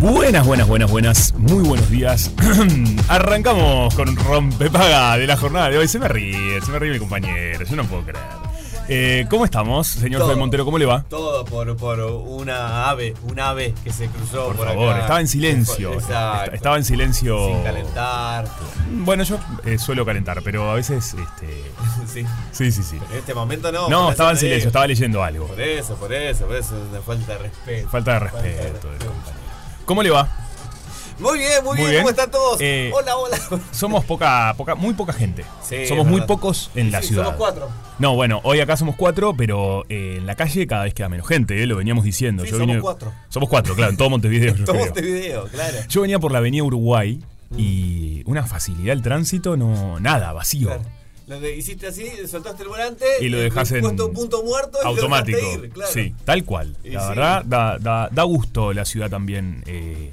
Buenas, buenas, buenas, buenas. Muy buenos días. Arrancamos con rompepaga de la jornada de hoy. Se me ríe, se me ríe mi compañero. Yo no puedo creer. Eh, ¿Cómo estamos, señor Todo. Fede Montero? ¿Cómo le va? Todo por, por una ave, un ave que se cruzó Por por, favor, acá. estaba en silencio. Exacto. Est- Estaba en silencio. Sin calentar. Bueno, yo eh, suelo calentar, pero a veces. Este... Sí. Sí, sí, sí. En este momento no. No, estaba en silencio, estaba leyendo algo. Por eso, por eso, por eso falta de respeto. Falta de respeto del compañero. ¿Cómo le va? Muy bien, muy, Muy bien. bien. ¿Cómo están todos? Eh, hola, hola. Somos poca, poca, muy poca gente. Sí, somos muy pocos en la Sí, ciudad. Somos cuatro. No, bueno, hoy acá somos cuatro, pero eh, en la calle cada vez queda menos gente, ¿eh? lo veníamos diciendo. Yo somos cuatro. Somos cuatro, claro, en todo Montevideo. yo Todo creo. este video, claro. Yo venía por la avenida Uruguay y una facilidad el tránsito, no, nada, vacío. Claro. De- hiciste así, soltaste el volante Y lo dejas en puesto punto muerto y Automático. ir, claro. Sí, tal cual. Y La sí. verdad, da, da- da gusto la ciudad también eh,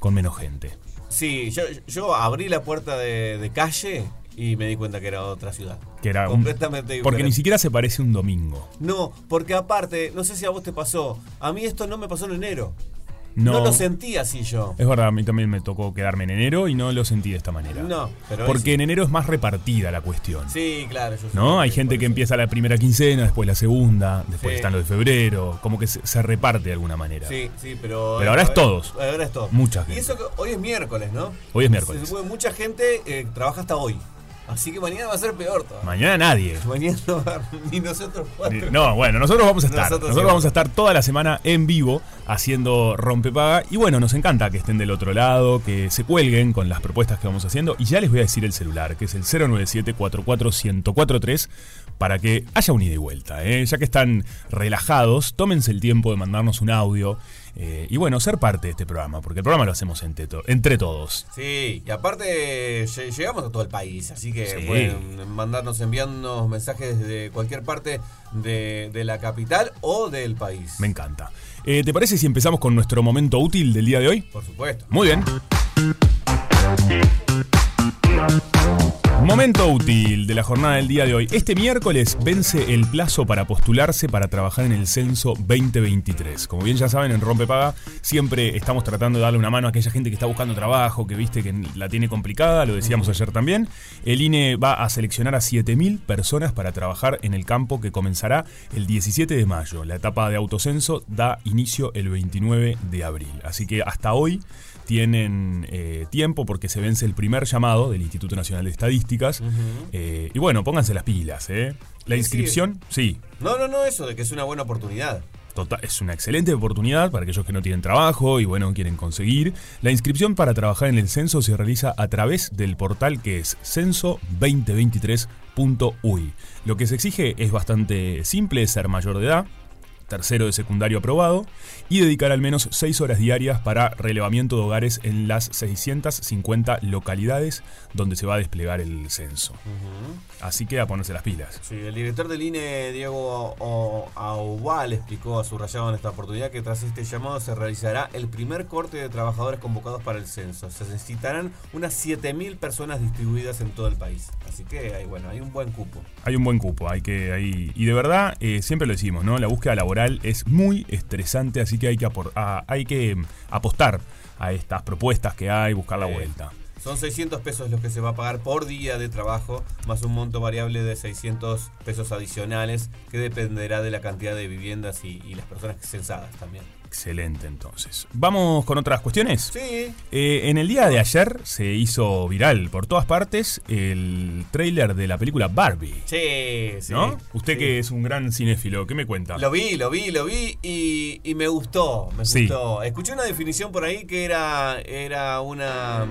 con menos gente. Sí, yo, yo abrí la puerta de, de calle y me di cuenta que era otra ciudad. Que era un- completamente porque ni siquiera se parece un domingo. No, porque aparte, no sé si a vos te pasó, a mí esto no me pasó en enero. No, No, lo sentí así yo. Es verdad, a mí también me tocó quedarme en enero y no lo sentí de esta manera. No, pero Porque es- en enero es más repartida la cuestión. Sí, claro. Yo ¿No? Hay gente que empieza la primera quincena, después la segunda, después Sí. están los de febrero, como que se, se reparte de alguna manera. Sí, sí, pero. Pero ahora es todos. Ahora es todos. Mucha Y gente. eso que hoy es miércoles, ¿no? Hoy es miércoles. Se mucha gente eh, trabaja hasta hoy. Así que mañana va a ser peor todavía. Mañana nadie. Mañana no va ni nosotros cuatro. No, bueno, nosotros vamos a estar. Nosotros Nosotros, sí vamos a estar toda la semana en vivo haciendo rompepaga. Y bueno, nos encanta que estén del otro lado, que se cuelguen con las propuestas que vamos haciendo. Y ya les voy a decir el celular, que es el 097-44-1043, para que haya un ida y vuelta. ¿eh? Ya que están relajados, tómense el tiempo de mandarnos un audio. Eh, y bueno, ser parte de este programa, porque el programa lo hacemos entre, to- entre todos. Sí, y aparte lle- llegamos a todo el país, así que Sí. pueden mandarnos, enviarnos mensajes desde cualquier parte de, de la capital o del país. Me encanta. Eh, ¿Te parece si empezamos con nuestro momento útil del día de hoy? Por supuesto. Muy bien. Momento útil de la jornada del día de hoy. Este miércoles vence el plazo para postularse para trabajar en el censo 2023. Como bien ya saben, en Rompepaga siempre estamos tratando de darle una mano a aquella gente que está buscando trabajo, que viste que la tiene complicada, lo decíamos ayer también. El INE va a seleccionar a 7.000 personas para trabajar en el campo que comenzará el 17 de mayo. La etapa de autocenso da inicio el 29 de abril. Así que hasta hoy tienen eh, tiempo porque se vence el primer llamado del Instituto Nacional de Estadísticas. Eh, y bueno, pónganse las pilas, ¿eh? La inscripción, sí, No, no, no, eso de que es una buena oportunidad. Total, es una excelente oportunidad para aquellos que no tienen trabajo y bueno, quieren conseguir. La inscripción para trabajar en el censo se realiza a través del portal que es censo2023.uy. Lo que se exige es bastante simple, es ser mayor de edad, tercero de secundario aprobado y dedicar al menos 6 horas diarias para relevamiento de hogares en las 650 localidades donde se va a desplegar el censo. Así que a ponerse las pilas. Sí, el director del INE, Diego Aubal, explicó a Subrayado en esta oportunidad que tras este llamado se realizará el primer corte de trabajadores convocados para el censo. Se necesitarán unas 7.000 personas distribuidas en todo el país. Así que hay, bueno, hay un buen cupo. Hay un buen cupo, hay que. Hay, y de verdad, eh, siempre lo decimos, ¿no? La búsqueda laboral laboral es muy estresante, así que hay que, a- hay que mm, apostar a estas propuestas que hay, buscar la Sí. vuelta. Son 600 pesos los que se va a pagar por día de trabajo, más un monto variable de 600 pesos adicionales, que dependerá de la cantidad de viviendas y, y las personas censadas también. Excelente, entonces. ¿Vamos con otras cuestiones? Sí, Eh, en el día de ayer se hizo viral por todas partes el tráiler de la película Barbie. sí, sí. ¿No? Usted sí. que es un gran cinéfilo, ¿qué me cuenta? Lo vi, lo vi, lo vi y, y me gustó, me Sí. gustó. Escuché una definición por ahí que era, era una...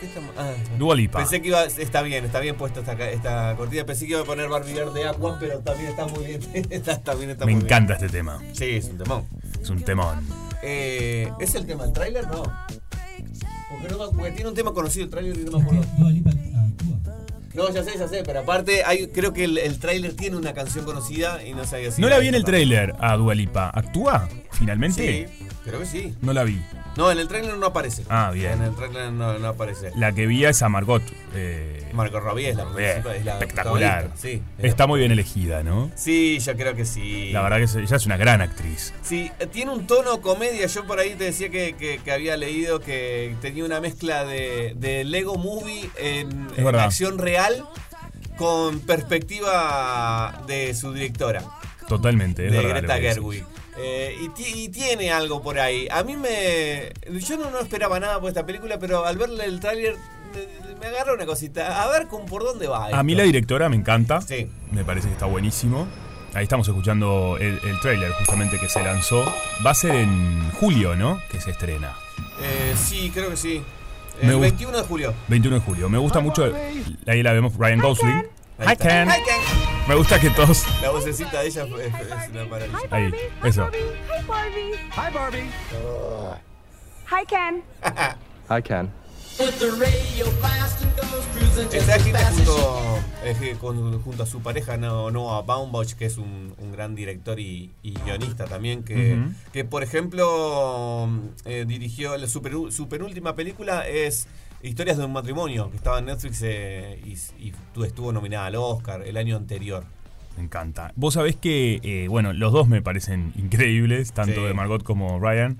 ¿Qué estamos- ah, Dua Lipa. Pensé que iba, está bien, está bien puesta esta, ca- esta cortina. Pensé que iba a poner Barbie Girl de Aqua, pero también está muy bien. Está- también está me muy encanta este tema. Sí, es un temón. Es un temón. Eh, ¿Es el tema del tráiler? No. Porque, no porque tiene un tema conocido el tráiler y no me acuerdo. No, ya sé, ya sé, pero aparte hay, creo que el, el tráiler tiene una canción conocida y no sabía si No la vi en el tráiler a Dualipa. ¿Actúa? ¿Finalmente? Sí, creo que sí. No la vi. No, en el tráiler no aparece. Ah, bien. En el tráiler no, no aparece. La que vi es a Margot. eh, Marco Robbie es la, principal- es la espectacular. protagonista, Sí, es Está la- muy bien elegida, ¿no? Sí, yo creo que sí. La verdad que ella es una gran actriz. Sí, eh, tiene un tono comedia. Yo por ahí te decía que, que- que había leído que tenía una mezcla de, de Lego Movie en, acción real con perspectiva de su directora, Totalmente, es de verdad. Greta. Gerwig. Eh, y, ti- y tiene algo por ahí. A mí me. Yo no, no esperaba nada por esta película, pero al verle el tráiler me, me agarró una cosita. A ver con, por dónde va. A mí la directora me encanta. Sí. Me parece que está buenísimo. Ahí estamos escuchando el, el tráiler justamente que se lanzó. Va a ser en julio, ¿no? Que se estrena. Eh, sí, creo que sí. El gust- 21 de julio. 21 de julio. Me gusta mucho. Ahí la vemos Ryan Gosling. Ahí Hi está. Ken. Hi, Ken. Me gusta que todos. La vocecita de ella es, es una maravilla. Ahí, eso. Hi, Barbie. Hi, Barbie. Hi, Ken. I can. Está escrita junto, eh, con- junto a su pareja No- Noah Baumbach, que es un, un gran director y, y guionista también, que, que por ejemplo eh, dirigió la, su, peru- su penúltima película es Historias de un matrimonio, que estaba en Netflix eh, y, y tu- estuvo nominada al Oscar el año anterior. Me encanta. Vos sabés que, eh, bueno, los dos me parecen increíbles, tanto Sí. de Margot como Ryan.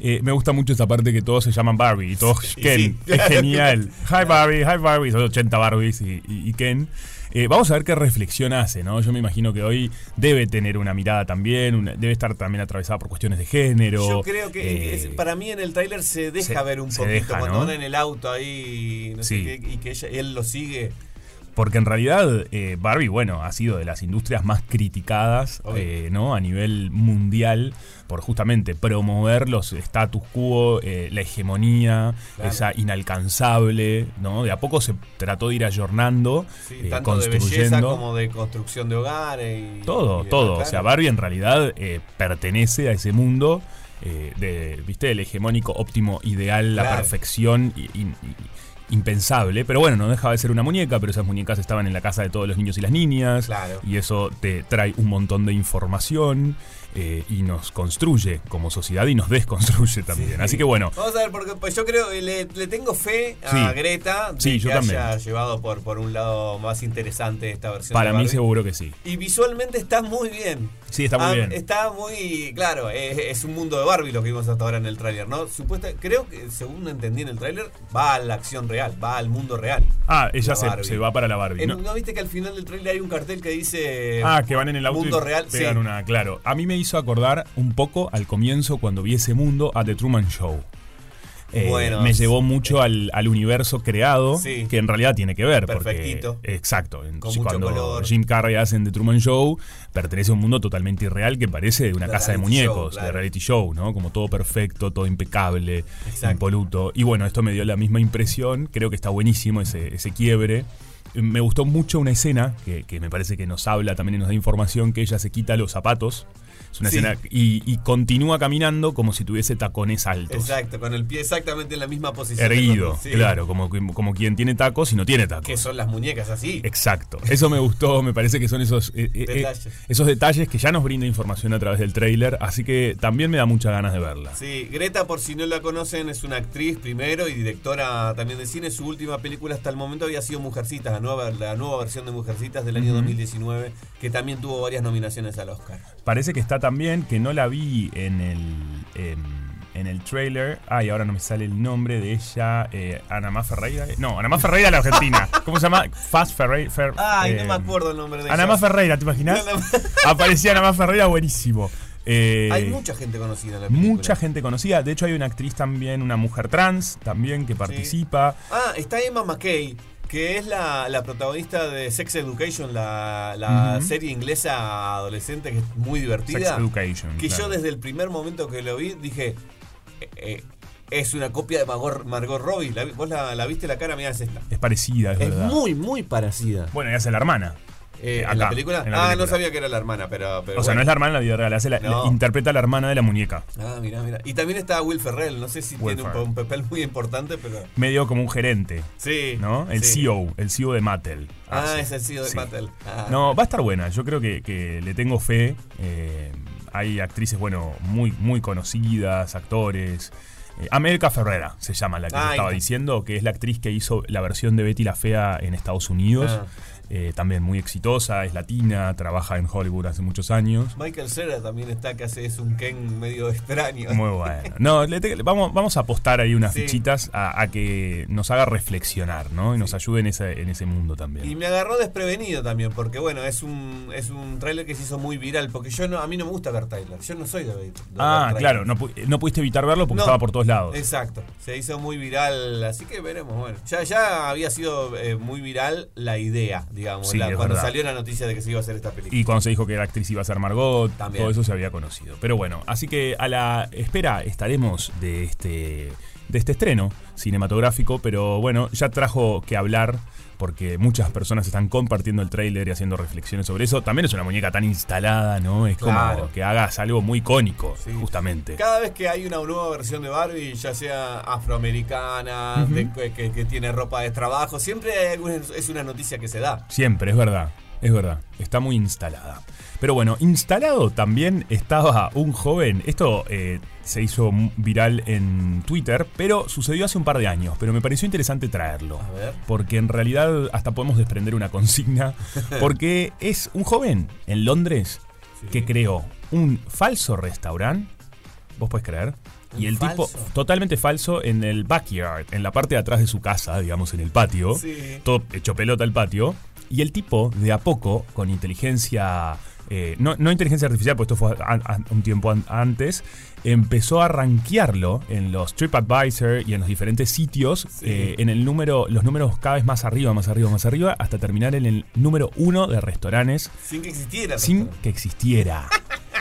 Eh, me gusta mucho esta parte que todos se llaman Barbie y todos Sí, Ken. sí. Es genial. Hi Barbie, hi Barbie. Son 80 Barbies y, y- y Ken. Eh, vamos a ver qué reflexión hace, ¿no? Yo me imagino que hoy debe tener una mirada también, una- debe estar también atravesada por cuestiones de género. Yo creo que eh, es- para mí en el tráiler se deja se- ver un poquito deja, cuando ¿no? van en el auto ahí no sé Sí. qué, y que ella- él lo sigue. Porque en realidad eh, Barbie, bueno, ha sido de las industrias más criticadas, eh, ¿no? A nivel mundial, por justamente promover los status quo, eh, la hegemonía, Claro. esa inalcanzable, ¿no? De a poco se trató de ir ayornando, Sí, eh, tanto de belleza construyendo. como de construcción de hogares. Y, Todo, y todo. O sea, Barbie en realidad eh, pertenece a ese mundo eh, de, ¿viste? El hegemónico óptimo ideal, la perfección y- y- impensable. Pero bueno, no dejaba de ser una muñeca, pero esas muñecas estaban en la casa de todos los niños y las niñas. Claro. Y eso te trae un montón de información eh, y nos construye como sociedad y nos desconstruye también. Sí. Así que bueno, Vamos a ver, porque pues, yo creo le, le tengo fe a Sí. Greta de Sí, que yo también. haya llevado por, por un lado más interesante esta versión. para de mí seguro que sí. Y visualmente está muy bien. Sí, está muy Ah, bien. Está muy, claro, es, es un mundo de Barbie lo que vimos hasta ahora en el tráiler, ¿no? Supuesta, creo que según entendí en el tráiler, va a la acción real, va al mundo real. Ah, ella La se, se va para la Barbie. En- ¿no? ¿No viste que al final del tráiler hay un cartel que dice Ah, que van en el auto mundo y real? pegan sí. una, claro. A mí me hizo acordar un poco al comienzo cuando vi ese mundo a The Truman Show. Eh, Bueno, me llevó mucho al, al universo creado, Sí. que en realidad tiene que ver. Perfectito. Porque, exacto. Con mucho cuando color. Jim Carrey hace en The Truman Show, pertenece a un mundo totalmente irreal que parece de una casa de show, muñecos, de reality show, ¿no? Como todo perfecto, todo impecable, Exacto. impoluto. Y bueno, esto me dio la misma impresión. Creo que está buenísimo ese, ese quiebre. Me gustó mucho una escena que, que me parece que nos habla también y nos da información que ella se quita los zapatos Es una Sí. escena. Y, y continúa caminando como si tuviese tacones altos. Exacto, con el pie exactamente en la misma posición. Erguido, Sí. claro, como, como quien tiene tacos y no tiene tacos. Que son las muñecas así. Exacto. Eso me gustó, me parece que son esos, eh, eh, eh, Detalles. esos detalles que ya nos brinda información a través del tráiler, así que también me da muchas ganas de verla. Sí, Greta, por si no la conocen, es una actriz primero y directora también de cine. Su última película hasta el momento había sido Mujercitas, la nueva, la nueva versión de Mujercitas del año 2019, que también tuvo varias nominaciones al Oscar. Parece que está también, que no la vi en el, en, en el trailer. Ay, ahora no me sale el nombre de ella. Eh, Anamá Ferreira. No, Anamá Ferreira la Argentina. ¿Cómo se llama? Fast Ferreira. Fer- Ay, no eh, me acuerdo el nombre de Anamá ella. Ferreira, ¿te imaginas? No, no. Aparecía Anamá Ferreira, buenísimo. Eh, Hay mucha gente conocida en la película. mucha gente conocida. De hecho, hay una actriz también, una mujer trans también que participa. Ah, está Emma McKay, que es la, la protagonista de Sex Education, la, la serie inglesa adolescente que es muy divertida. Sex Education. Que claro. yo desde el primer momento que lo vi dije, eh, eh, es una copia de Margot, Margot Robbie. La vos la, la viste la cara, mirá, es esta. Es parecida, es, Es verdad. muy, muy parecida. Bueno, y hace la hermana. Eh, acá, ¿En la película? en la ah, película. no sabía que era la hermana, pero... pero o sea, bueno. no es la hermana en la vida real, hace la- No. interpreta a la hermana de la muñeca. Ah, mirá, mirá. Y también está Will Ferrell, no sé si Will tiene un, papel muy importante, pero... Medio como un gerente, Sí. ¿no? El sí. CEO, el CEO de Mattel. Ah, Hace. es el CEO de Sí. Mattel. Ah. No, va a estar buena. Yo creo que, que le tengo fe. Eh, hay actrices, bueno, muy, muy conocidas, actores. Eh, América Ferrera se llama la que Ah, estaba diciendo, que es la actriz que hizo la versión de Betty la Fea en Estados Unidos. Ah. Eh, también muy exitosa, es latina, trabaja en Hollywood hace muchos años. Michael Cera también está, que hace es un Ken medio extraño. Muy bueno. No, le te- vamos, vamos a apostar ahí unas Sí. fichitas a, a que nos haga reflexionar, ¿no? Y nos ayude en ese, en ese mundo también. Y me agarró desprevenido también, porque bueno, es un es un tráiler que se hizo muy viral, porque yo no, a mí no me gusta ver tráiler, yo no soy de de Ah, claro, no, no pudiste evitar verlo porque No, estaba por todos lados. Exacto, se hizo muy viral, así que veremos, bueno. Ya, ya había sido eh, muy viral la idea, digamos, Sí, la- cuando verdad. salió la noticia de que se iba a hacer esta película. Y cuando se dijo que la actriz iba a ser Margot, También. todo eso se había conocido. Pero bueno, así que a la espera estaremos de este, de este estreno cinematográfico, pero bueno, ya trajo que hablar porque muchas personas están compartiendo el tráiler y haciendo reflexiones sobre eso. También es una muñeca tan instalada, ¿no? Es como que hagas algo muy icónico, Sí. justamente. Cada vez que hay una nueva versión de Barbie, ya sea afroamericana, de- que, tiene ropa de trabajo, siempre es una noticia que se da. Siempre, es verdad, es verdad. Está muy instalada. Pero bueno, instalado también estaba un joven. Esto eh, se hizo viral en Twitter, pero sucedió hace un par de años. Pero me pareció interesante traerlo. A ver. Porque en realidad hasta podemos desprender una consigna. Porque es un joven en Londres Sí. que creó un falso restaurante. ¿Vos podés creer? ¿Un Y el tipo totalmente falso en el backyard, en la parte de atrás de su casa, digamos, en el patio Sí. todo hecho pelota el patio. Y el tipo, de a poco, con inteligencia. Eh, no, no inteligencia artificial, pues esto fue un tiempo an- antes. Empezó a rankearlo en los TripAdvisor y en los diferentes sitios. Sí. eh, en el número, los números cada vez más arriba, más arriba, más arriba, hasta terminar en el número uno de restaurantes Sin que existiera. sin que existiera.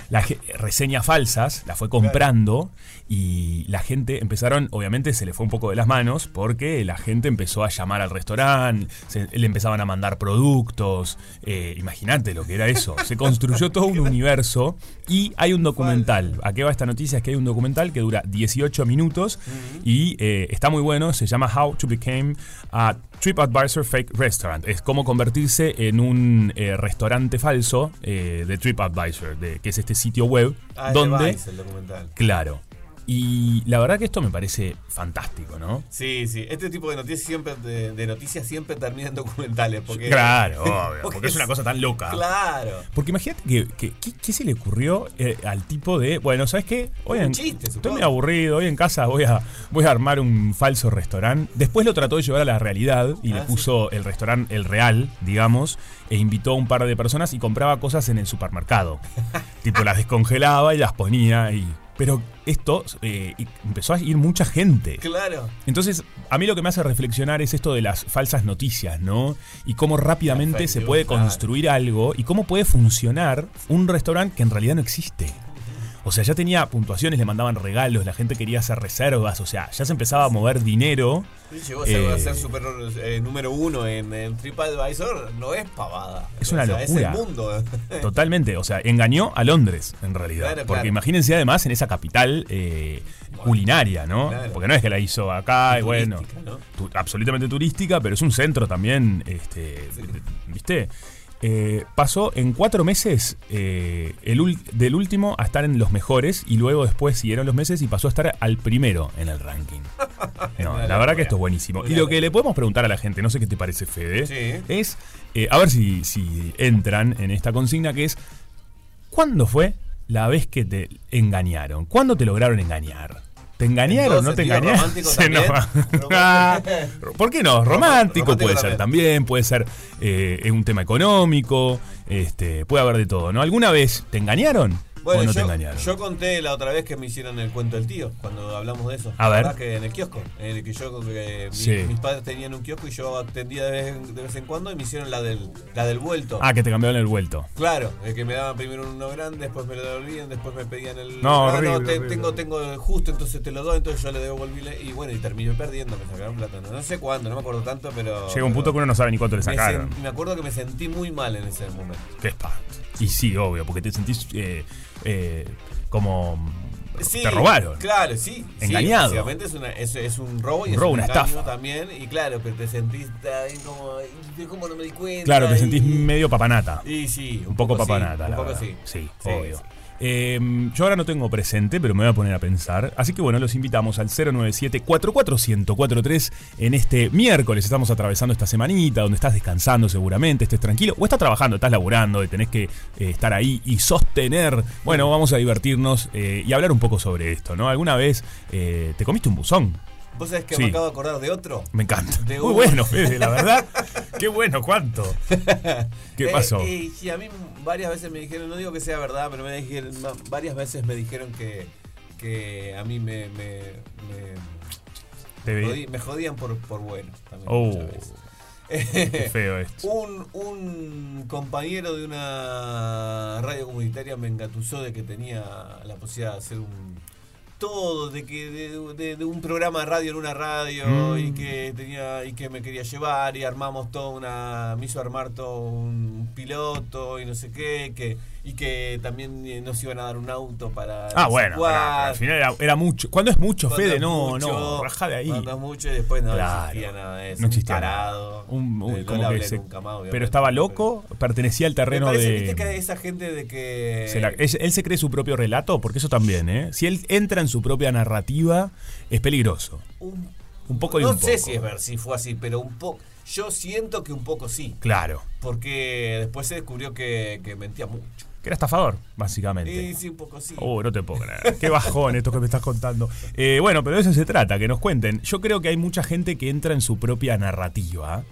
Las reseñas falsas, la fue comprando y la gente empezaron, obviamente se le fue un poco de las manos porque la gente empezó a llamar al restaurante, se- le empezaban a mandar productos, eh, imagínate lo que era eso, se construyó todo un universo y hay un documental, ¿a qué va esta noticia? Es que hay un documental que dura 18 minutos y eh, está muy bueno, se llama How to Become a TripAdvisor Fake Restaurant, es cómo convertirse en un eh, restaurante falso eh, de TripAdvisor, de, que es este sitio web Ah, donde... Vice, el documental. Claro. Y la verdad que esto me parece fantástico, ¿no? Sí, sí. Este tipo de noticias siempre, de, de noticias siempre terminan en documentales. Porque, Claro, obvio, porque es una cosa tan loca. Claro. Porque imagínate que, que- ¿qué, qué se le ocurrió eh, al tipo de, bueno, ¿sabes qué? Hoy en, chiste, estoy muy aburrido, hoy en casa voy a, voy a armar un falso restaurante. Después lo trató de llevar a la realidad y le Ah, puso el restaurante, el real, digamos, e invitó a un par de personas y compraba cosas en el supermercado. tipo, las descongelaba y las ponía y... Pero esto eh, empezó a ir mucha gente. Claro. Entonces, a mí lo que me hace reflexionar es esto de las falsas noticias, ¿no? Y cómo rápidamente se puede claro. construir algo y cómo puede funcionar un restaurante que en realidad no existe. O sea, ya tenía puntuaciones, le mandaban regalos, la gente quería hacer reservas, o sea, ya se empezaba a mover dinero. Sí, Llegó a ser, Eh, a ser super, eh, número uno en, en TripAdvisor, no es pavada. Es una O sea, locura. Es el mundo. Totalmente, o sea, engañó a Londres en realidad. Claro, porque claro. imagínense además en esa capital eh, culinaria, ¿no? Claro. Porque no es que la hizo acá y bueno, ¿no? tu- absolutamente turística, pero es un centro también, este, ¿viste? Eh, pasó en cuatro meses eh, el del último a estar en los mejores y luego después siguieron los meses y pasó a estar al primero en el ranking. No, la verdad que esto es buenísimo. Y lo que le podemos preguntar a la gente, no sé qué te parece, Fede, Sí. es, eh, a ver si, si entran en esta consigna que es, ¿cuándo fue la vez que te engañaron? ¿Cuándo te lograron engañar? ¿Te engañaron? ¿No te engañaron? enoja. Ah, ¿Por qué no? Romántico, Romántico puede ser también, puede ser eh, en un tema económico, este, puede haber de todo, ¿no? ¿Alguna vez te engañaron Bueno, o no te yo, engañaron? yo conté la otra vez que me hicieron el cuento del tío, cuando hablamos de eso. A ver. Que en el kiosco, en el que yo, que Sí. mis padres tenían un kiosco y yo atendía de vez, en- de vez en cuando y me hicieron la del, la del vuelto. Ah, que te cambiaron el vuelto. Claro, el que me daban primero uno grande, después me lo devolvían, después me pedían el. No, Ah, horrible, te- horrible. tengo, tengo justo, entonces te lo doy, entonces yo le devolví y bueno, y terminé perdiendo, me sacaron plata. No, sé cuándo, no me acuerdo tanto, pero. Llega un punto que uno no sabe ni cuánto le sacaron. me acuerdo que me sentí muy mal en ese momento. Qué espanto. Y sí, obvio, porque te sentís eh, eh, como... Sí, te robaron. Claro, sí. Engañado. Sí, básicamente es, una, es, es un robo y Un es robo, un una estafa. también. Y claro, pero te sentís también como. como no me di cuenta. Claro, te y- sentís medio papanata. Y sí, Un poco papanata, un la poco verdad. Sí, obvio. Eh, yo ahora no tengo presente, pero me voy a poner a pensar. Así que bueno, los invitamos al 097-44143 en este miércoles. Estamos atravesando esta semanita donde estás descansando seguramente, estés tranquilo. O estás trabajando, estás laburando y tenés que eh, estar ahí y sostener. Bueno, vamos a divertirnos eh, y hablar un poco sobre esto, ¿no? ¿Alguna vez eh, te comiste un buzón? ¿Vos sabés que Sí. me acabo de acordar de otro? Me encanta. De Muy bueno, Fede, la verdad. Qué bueno, ¿cuánto? ¿Qué Eh, pasó? eh, sí, a mí varias veces me dijeron, no digo que sea verdad, pero me dijeron, varias veces me dijeron que, que a mí me, me, me, Te vi- jodí- me jodían por, por bueno. También Oh, qué feo esto. Un, un compañero de una radio comunitaria me engatusó de que tenía la posibilidad de hacer un todo, de que de, de- de un programa de radio en una radio Mm. y que tenía y que me quería llevar y armamos todo una me hizo armar todo un piloto y no sé qué que y que también eh, nos iban a dar un auto para Ah, no sé bueno, al final era, era mucho. ¿Cuándo es mucho, Fede? es No, mucho, no, rajá de ahí. Cuando es mucho y después no Claro, existía nada de eso. no existía un tarado. Un- un- Eh, no le hablé nunca más, pero estaba loco, pertenecía al terreno parece, de. viste que esa gente de que. se la- él, él se cree su propio relato, porque eso también, ¿eh? Si él entra en su propia narrativa, es peligroso. un, Un poco y no un sé poco. si es ver si fue así, pero un poco. Yo siento que un poco sí. Claro. Porque después se descubrió que, que mentía mucho. Que era estafador, básicamente. Y sí, un poco sí. Oh, no te puedo creer. Qué bajón esto que me estás contando. Eh, bueno, pero de eso se trata, que nos cuenten. Yo creo que hay mucha gente que entra en su propia narrativa.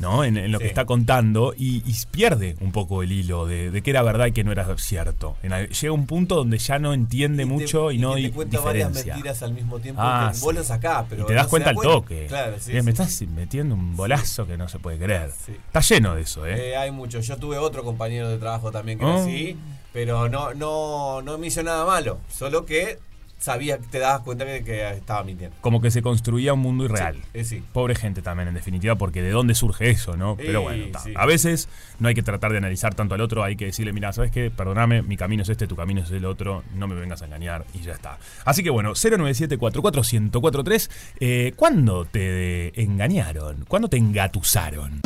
¿No? En, en lo que está contando y, y pierde un poco el hilo de, de qué era verdad y qué no era cierto. En llega un punto donde ya no entiende Y te- mucho y, no que hay te cuenta varias mentiras al mismo tiempo. Ah, que vos sí. sacás, pero. y te das no cuenta al toque. Claro, sí. Eh, me estás metiendo un bolazo que no se puede creer. Está lleno de eso, ¿eh? Eh, hay mucho. Yo tuve otro compañero de trabajo también que era Oh. así, pero no, no, no me hizo nada malo. Solo que sabía, te dabas cuenta que, que estaba mintiendo. Como que se construía un mundo irreal. Sí, eh, sí. Pobre gente también, en definitiva, porque de dónde surge eso, ¿no? Pero bueno, sí. a veces no hay que tratar de analizar tanto al otro, hay que decirle, mira, ¿sabes qué? Perdóname, mi camino es este, tu camino es el otro, no me vengas a engañar y ya está. Así que bueno, 097-44143, eh, ¿cuándo te engañaron? ¿Cuándo te engatusaron?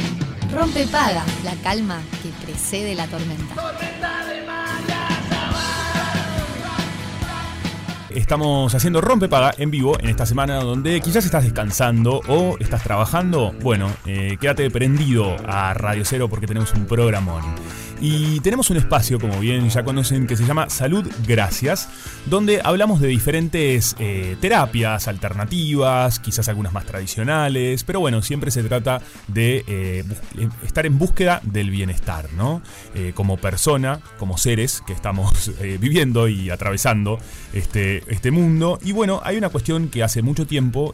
Rompe paga, la calma que precede la tormenta. Estamos haciendo Rompepaga en vivo en esta semana donde quizás estás descansando o estás trabajando. Bueno, eh, quédate prendido a Radio Cero porque tenemos un programón. Y tenemos un espacio, como bien ya conocen, que se llama Salud Gracias, donde hablamos de diferentes eh, terapias alternativas, quizás algunas más tradicionales, pero bueno, siempre se trata de eh, eh, estar en búsqueda del bienestar, ¿no? Como persona, como seres que estamos viviendo y atravesando este, este mundo. Y bueno, hay una cuestión que hace mucho tiempo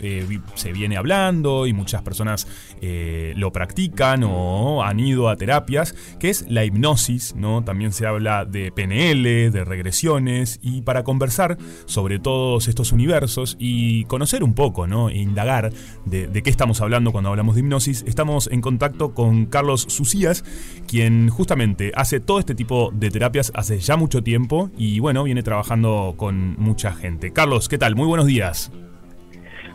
se viene hablando y muchas personas lo practican o han ido a terapias, que es la hipnosis. ¿No? También se habla de PNL, de regresiones, y para conversar sobre todos estos universos y conocer un poco, ¿no? E indagar de, de qué estamos hablando cuando hablamos de hipnosis, estamos en contacto con Carlos Sucías, quien justamente hace todo este tipo de terapias hace ya mucho tiempo y bueno, viene trabajando con mucha gente. Carlos, ¿qué tal? Muy buenos días.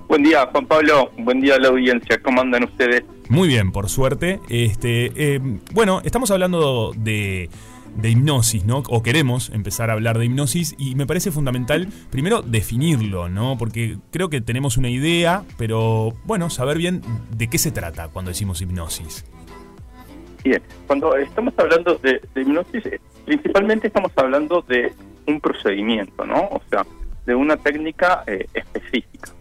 Buen día, Juan Pablo. Buen día a la audiencia. ¿Cómo andan ustedes? Muy bien, por suerte. Este, eh, bueno, estamos hablando de, de hipnosis, ¿no? O queremos empezar a hablar de hipnosis y me parece fundamental primero definirlo, ¿no? Porque creo que tenemos una idea, pero bueno, saber bien de qué se trata cuando decimos hipnosis. Bien, cuando estamos hablando de, de hipnosis, eh, principalmente estamos hablando de un procedimiento, ¿no? O sea, de una técnica eh, específica.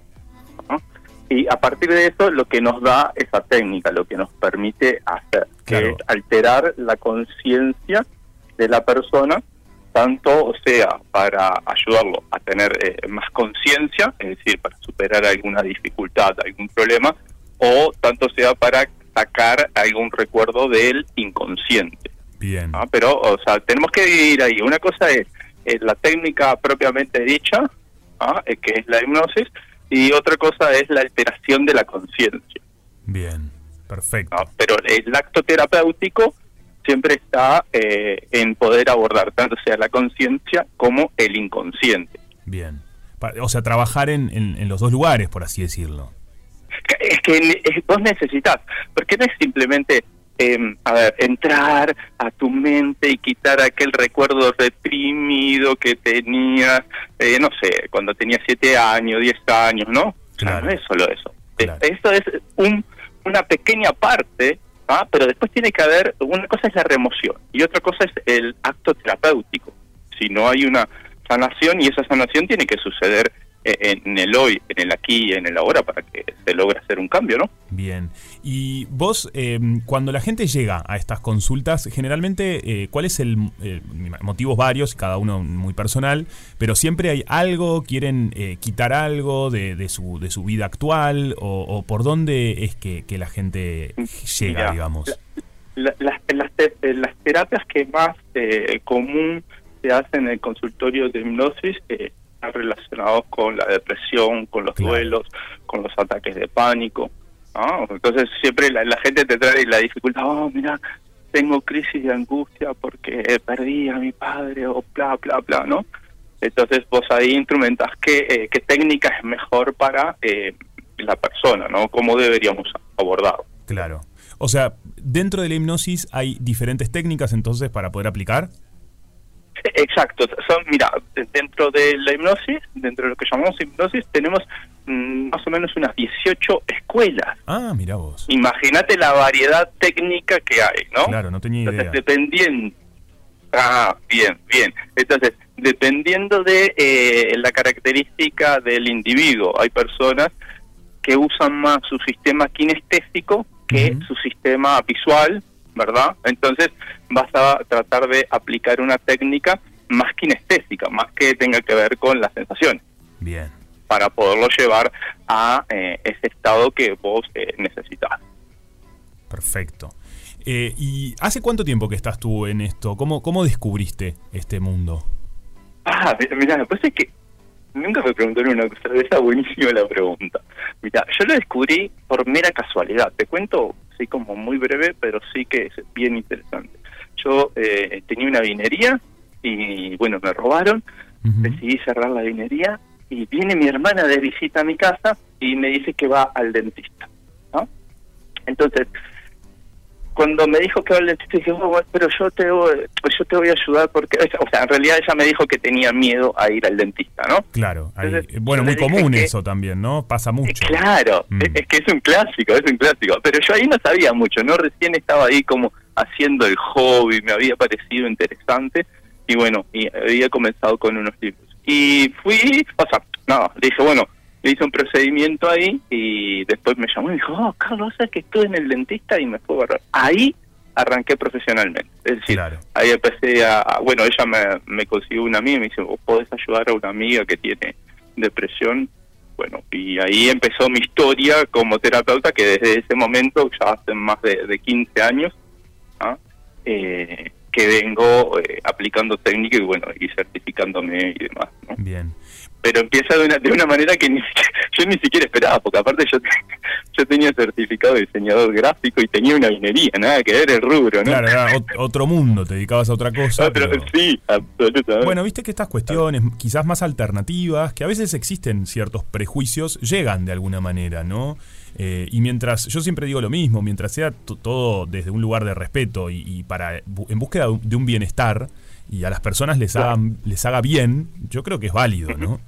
¿No? Y a partir de eso, lo que nos da esa técnica, lo que nos permite hacer, Claro. que es alterar la conciencia de la persona, tanto sea para ayudarlo a tener eh, más conciencia, es decir, para superar alguna dificultad, algún problema, o tanto sea para sacar algún recuerdo del inconsciente. Bien. ¿no? Pero, o sea, tenemos que dividir ahí. Una cosa es eh, la técnica propiamente dicha, ¿ah? Eh, que es la hipnosis, y otra cosa es la alteración de la conciencia. Bien. Perfecto. ¿no? Pero el acto terapéutico siempre está eh, en poder abordar tanto sea la conciencia como el inconsciente. Bien. O sea, trabajar en, en- en los dos lugares, por así decirlo. Que- Es que es- vos necesitas, porque no es simplemente, eh, a ver, entrar a tu mente y quitar aquel recuerdo reprimido que tenías, eh, no sé, cuando tenías siete años, diez años, ¿no? Claro. no es solo eso. Claro. Eh, Eso es un, una pequeña parte, ¿ah? pero después tiene que haber, una cosa es la remoción y otra cosa es el acto terapéutico. Si no hay una sanación y esa sanación tiene que suceder en el hoy, en el aquí y en el ahora para que se logre hacer un cambio, ¿no? Bien. Y vos, eh, cuando la gente llega a estas consultas, generalmente, eh, ¿cuál es el eh, motivos varios, cada uno muy personal, pero siempre hay algo, quieren eh, quitar algo de, de su, de su vida actual, o, o por dónde es que, que la gente llega, Mira, digamos? La- las, las, te- eh, las terapias que más eh, común se hacen en el consultorio de hipnosis eh, están relacionados con la depresión, con los duelos, con los ataques de pánico. ¿no? Entonces siempre la, la gente te trae la dificultad, oh, mira, tengo crisis de angustia porque perdí a mi padre o bla, bla, bla, ¿no? Entonces vos ahí instrumentas qué, eh, qué técnica es mejor para eh, la persona, ¿no? ¿Cómo deberíamos abordarlo? Claro. O sea, dentro de la hipnosis hay diferentes técnicas entonces para poder aplicar. Exacto, son, mira, dentro de la hipnosis, dentro de lo que llamamos hipnosis, tenemos mm, más o menos unas 18 escuelas. Ah, mira vos. Imagínate la variedad técnica que hay, ¿no? Claro, no tenía Entonces, idea. dependiendo. Ah, bien, bien. Entonces, dependiendo de eh, la característica del individuo, hay personas que usan más su sistema kinestésico que su sistema visual, ¿verdad? Entonces, vas a tratar de aplicar una técnica más kinestésica, más que tenga que ver con las sensaciones, Bien. para poderlo llevar a eh, ese estado que vos eh, necesitas. Perfecto. Eh, ¿Y hace cuánto tiempo que estás tú en esto? ¿Cómo, cómo descubriste este mundo? Ah, mi- mira, me parece que nunca me preguntaron una cosa, esa buenísima la pregunta. Mira, yo lo descubrí por mera casualidad. Te cuento, sí, como muy breve, pero sí que es bien interesante. Yo eh, tenía una vinería y, bueno, me robaron, decidí cerrar la vinería y viene mi hermana de visita a mi casa y me dice que va al dentista. ¿no? Entonces, cuando me dijo que va al dentista, dije, "Oh, pero yo te, voy, pues yo te voy a ayudar porque, o sea, en realidad ella me dijo que tenía miedo a ir al dentista, ¿no? Claro. ahí- Entonces, eh, bueno, muy común que- eso también, ¿no? Pasa mucho. Claro, Mm. es, es que es un clásico, es un clásico. Pero yo ahí no sabía mucho, ¿no? Recién estaba ahí como haciendo el hobby, me había parecido interesante y bueno, y había comenzado con unos libros. Y fui, o sea, nada, le dije, bueno, le hice un procedimiento ahí y después me llamó y me dijo, oh, Carlos, ¿sabes que estuve en el dentista y me fue bárbaro. Ahí arranqué profesionalmente. Es decir, Claro. ahí empecé a, a- bueno, ella me, me consiguió una amiga y me dice, vos podés ayudar a una amiga que tiene depresión. Bueno, y ahí empezó mi historia como terapeuta, que desde ese momento, ya hace más de, de 15 años, ¿ah? Eh, que vengo eh, aplicando técnica y bueno, y certificándome y demás. ¿no? Bien. Pero empieza de una, de una manera que ni siquiera- yo ni siquiera esperaba, porque aparte yo, yo tenía certificado de diseñador gráfico y tenía una minería, nada que ver el rubro, ¿no? Claro, era ot- otro mundo, te dedicabas a otra cosa. Pero, sí, absolutamente. Bueno, viste que estas cuestiones, quizás más alternativas, que a veces existen ciertos prejuicios, llegan de alguna manera, ¿no? Eh, y mientras, yo siempre digo lo mismo, mientras sea to- todo desde un lugar de respeto y, y para en búsqueda de un- de un bienestar y a las personas les, hagan, les haga bien, yo creo que es válido, ¿no?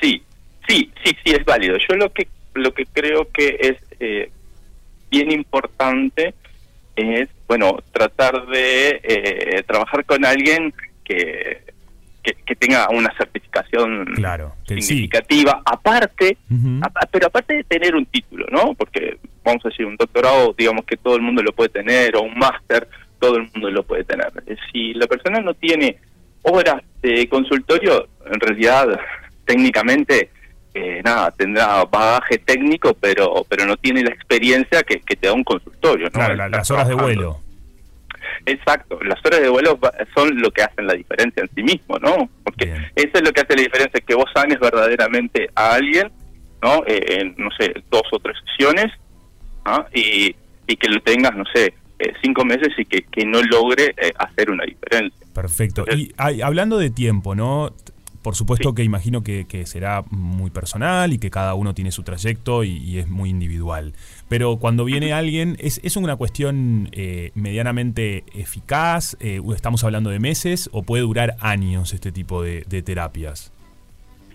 Sí, sí, sí, sí, es válido. Yo lo que lo que creo que es eh, bien importante es, bueno, tratar de eh, trabajar con alguien que, que, que tenga una certificación Claro, sí. significativa, aparte, pero aparte de tener un título, ¿no? Porque, vamos a decir, un doctorado, digamos que todo el mundo lo puede tener, o un máster, todo el mundo lo puede tener. Si la persona no tiene horas de consultorio, en realidad, técnicamente, eh, nada, tendrá bagaje técnico, pero pero no tiene la experiencia que, que te da un consultorio, ¿no? Claro, la- las horas de vuelo. Exacto, las horas de vuelo son lo que hacen la diferencia en sí mismo, ¿no? Porque Bien. eso es lo que hace la diferencia, que vos sanes verdaderamente a alguien, ¿no? Eh, en, no sé, dos o tres sesiones, ¿ah? y, y que lo tengas, no sé, eh, cinco meses y que, que no logre eh, hacer una diferencia. Perfecto. Y ay, hablando de tiempo, ¿no? Por supuesto que imagino que, que será muy personal y que cada uno tiene su trayecto y, y es muy individual. Pero cuando viene alguien, ¿es, es una cuestión eh, medianamente eficaz? Eh, ¿Estamos hablando de meses o puede durar años este tipo de, de terapias?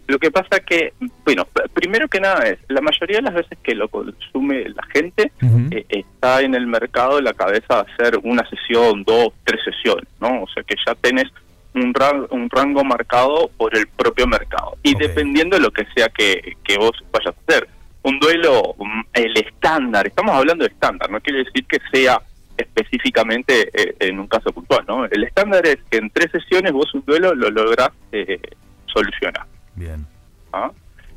Lo que pasa que, bueno, primero que nada es, la mayoría de las veces que lo consume la gente, eh, está en el mercado la cabeza de hacer una sesión, dos, tres sesiones, ¿no? O sea que ya tenés un, ra- un rango marcado por el propio mercado. Y dependiendo de lo que sea que, que vos vayas a hacer. Un duelo, mm, el estándar, estamos hablando de estándar, no quiere decir que sea específicamente eh, en un caso puntual, ¿no? El estándar es que en tres sesiones vos un duelo lo lográs eh, solucionar. Bien. ¿ah?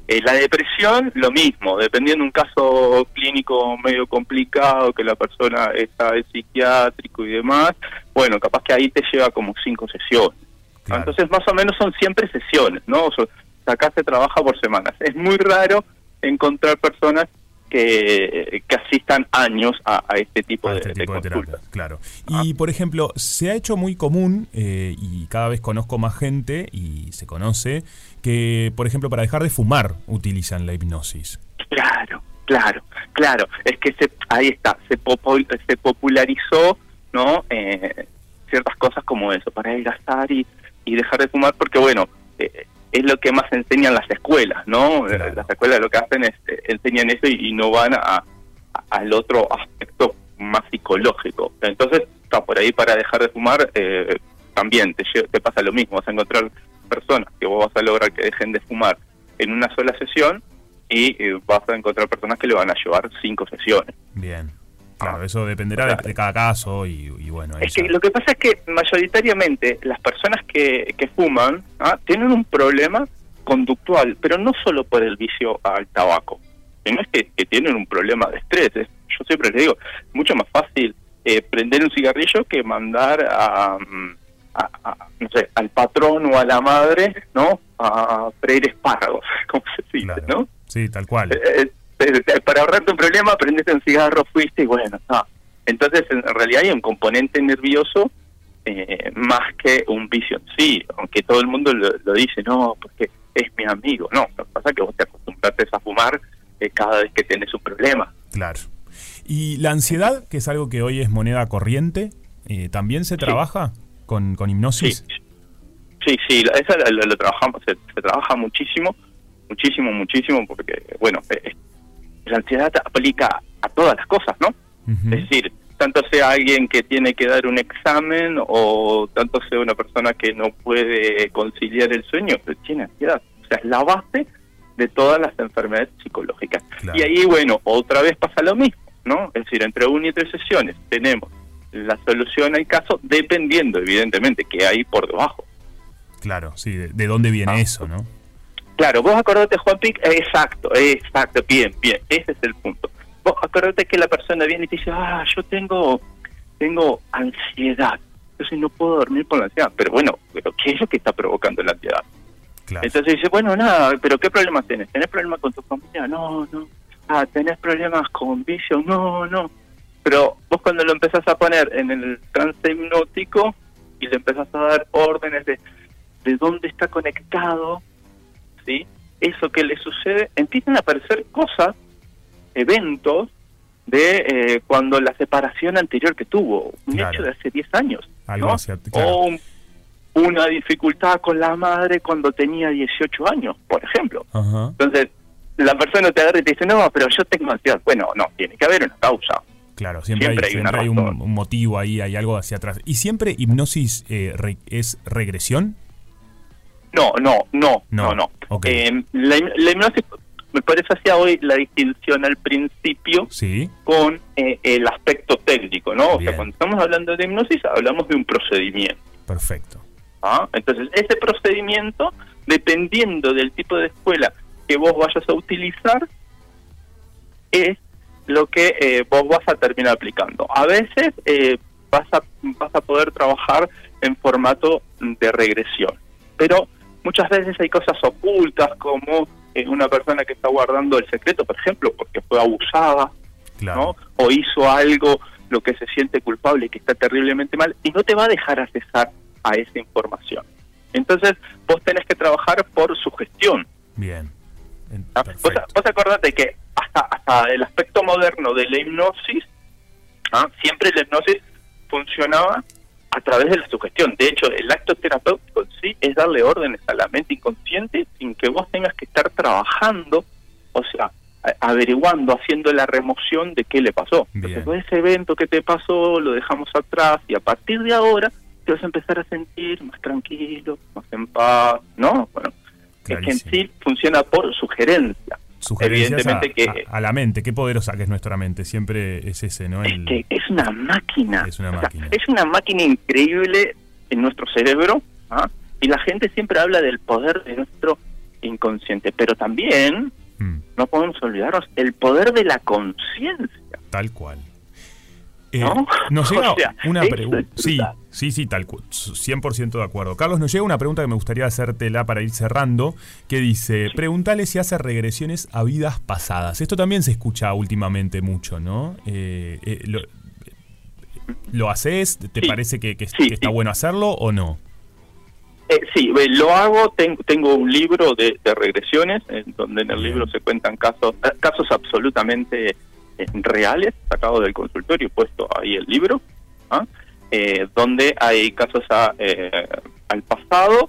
Eh, la depresión, lo mismo, dependiendo de un caso clínico medio complicado, que la persona está en psiquiátrico y demás, bueno, capaz que ahí te lleva como cinco sesiones. Claro. Entonces, más o menos son siempre sesiones, ¿no? O sea, acá se trabaja por semanas. Es muy raro encontrar personas que, que asistan años a, a este tipo a de, este de tipo de terapias, claro. Y por ejemplo, se ha hecho muy común, eh, y cada vez conozco más gente, y se conoce, que por ejemplo para dejar de fumar utilizan la hipnosis. Claro, claro, claro. Es que se, ahí está, se, popu- se popularizó, ¿no? Eh, ciertas cosas como eso, para adelgazar y, y dejar de fumar, porque bueno, eh, es lo que más enseñan las escuelas, ¿no? Eh, Claro. Las escuelas lo que hacen es eh, enseñan eso y, y no van a, a- al otro aspecto más psicológico. Entonces, está por ahí para dejar de fumar, eh, también te, te pasa lo mismo, vas a encontrar personas que vos vas a lograr que dejen de fumar en una sola sesión y eh, vas a encontrar personas que le van a llevar cinco sesiones. Bien. Claro, eso dependerá de, de cada caso y, y bueno. Es que lo que pasa es que mayoritariamente las personas que, que fuman ¿ah? tienen un problema conductual, pero no solo por el vicio al tabaco, sino es que, que tienen un problema de estrés. Es- Yo siempre les digo, mucho más fácil eh, prender un cigarrillo que mandar a, a- a, no sé, al patrón o a la madre, ¿no? A freír espárragos, como se dice, claro. ¿no? Sí, tal cual. Eh, eh, eh, para ahorrarte un problema, prendete un cigarro, fuiste y bueno, no. Entonces, en realidad hay un componente nervioso eh, más que un vicio sí, aunque todo el mundo lo, lo dice, no, porque es mi amigo. No, lo que pasa es que vos te acostumbraste a fumar eh, cada vez que tenés un problema. Claro. Y la ansiedad, que es algo que hoy es moneda corriente, eh, ¿también se trabaja con, con Sí, hipnosis? sí, sí, la- esa lo, lo trabajamos, se, se trabaja muchísimo, muchísimo, muchísimo, porque, bueno, la ansiedad aplica a todas las cosas, ¿no? Es decir, tanto sea alguien que tiene que dar un examen o tanto sea una persona que no puede conciliar el sueño, pero tiene ansiedad. O sea, es la base de todas las enfermedades psicológicas. Claro. Y ahí, bueno, otra vez pasa lo mismo, ¿no? Es decir, entre una y tres sesiones tenemos la solución al caso dependiendo, evidentemente, que hay por debajo. Claro, sí, de, de dónde viene Ah. eso, ¿no? Claro, vos acordate, Juan Pic, exacto, exacto, bien, bien, ese es el punto. Vos acordate que la persona viene y te dice, ah, yo tengo, tengo ansiedad. entonces no puedo dormir por la ansiedad. Pero bueno, pero ¿qué es lo que está provocando la ansiedad? Claro. Entonces dice, bueno, nada, pero ¿qué problemas tenés? ¿Tenés problemas con tu familia? No, no. Ah, ¿tenés problemas con vicio? No, no. Pero vos cuando lo empezás a poner en el trance hipnótico y le empezás a dar órdenes de, de dónde está conectado, ¿sí? Eso que le sucede, empiezan a aparecer cosas, eventos, de eh, cuando la separación anterior que tuvo, un Claro. hecho de hace 10 años. Algo ¿no? hacia- claro. O un- una dificultad con la madre cuando tenía 18 años, por ejemplo. Entonces, la persona te agarra y te dice, no, pero yo tengo ansiedad. Bueno, no, tiene que haber una causa. Claro, siempre, Siempre hay, hay una siempre hay un, razón. un motivo ahí, hay algo hacia atrás. ¿Y siempre hipnosis eh, re- es regresión? No, no, no, No, no. Eh, la, la hipnosis, me parece hacía hoy la distinción al principio Sí. con eh, el aspecto técnico, ¿no? O sea, cuando estamos hablando de hipnosis, hablamos de un procedimiento. Perfecto. ¿ah? Entonces, ese procedimiento, dependiendo del tipo de escuela que vos vayas a utilizar, es lo que eh, vos vas a terminar aplicando. A veces eh, vas, a, vas a poder trabajar en formato de regresión, pero muchas veces hay cosas ocultas como eh, una persona que está guardando el secreto, por ejemplo, porque fue abusada, Claro. ¿no? O hizo algo lo que se siente culpable y que está terriblemente mal y no te va a dejar accesar a esa información. Entonces, vos tenés que trabajar por su gestión. Bien. En- ¿ah? Vos, vos acordate que hasta, hasta el aspecto moderno de la hipnosis, ¿ah? siempre la hipnosis funcionaba a través de la sugestión. De hecho, el acto terapéutico en sí es darle órdenes a la mente inconsciente sin que vos tengas que estar trabajando, o sea, averiguando, haciendo la remoción de qué le pasó. Bien. Entonces, ese evento que te pasó lo dejamos atrás y a partir de ahora te vas a empezar a sentir más tranquilo, más en paz, ¿no? Bueno, es que en sí funciona por sugerencia. Sugerencias a, Evidentemente que, a- a la mente. Qué poderosa que es nuestra mente. Siempre es ese, ¿no? es El- que es una máquina. Es una O sea, máquina. es una máquina increíble en nuestro cerebro. ¿ah? Y la gente siempre habla del poder de nuestro inconsciente. Pero también Mm, no podemos olvidarnos el poder de la conciencia. tal cual. Eh, ¿No? Nos O llega sea, una pregunta. Sí, sí, sí, tal cual. 100% de acuerdo. Carlos, nos llega una pregunta que me gustaría hacértela para ir cerrando, que dice, pregúntale si hace regresiones a vidas pasadas. Esto también se escucha últimamente mucho, ¿no? Eh, eh, lo, ¿Lo haces? ¿Te Sí. parece que, que- Sí, que está sí. bueno hacerlo o no? Eh, sí, lo hago, ten- tengo un libro de, de regresiones, en donde en el libro se cuentan casos casos absolutamente reales, sacados del consultorio, puesto ahí el libro, ¿ah? Eh, donde hay casos a, eh, al pasado,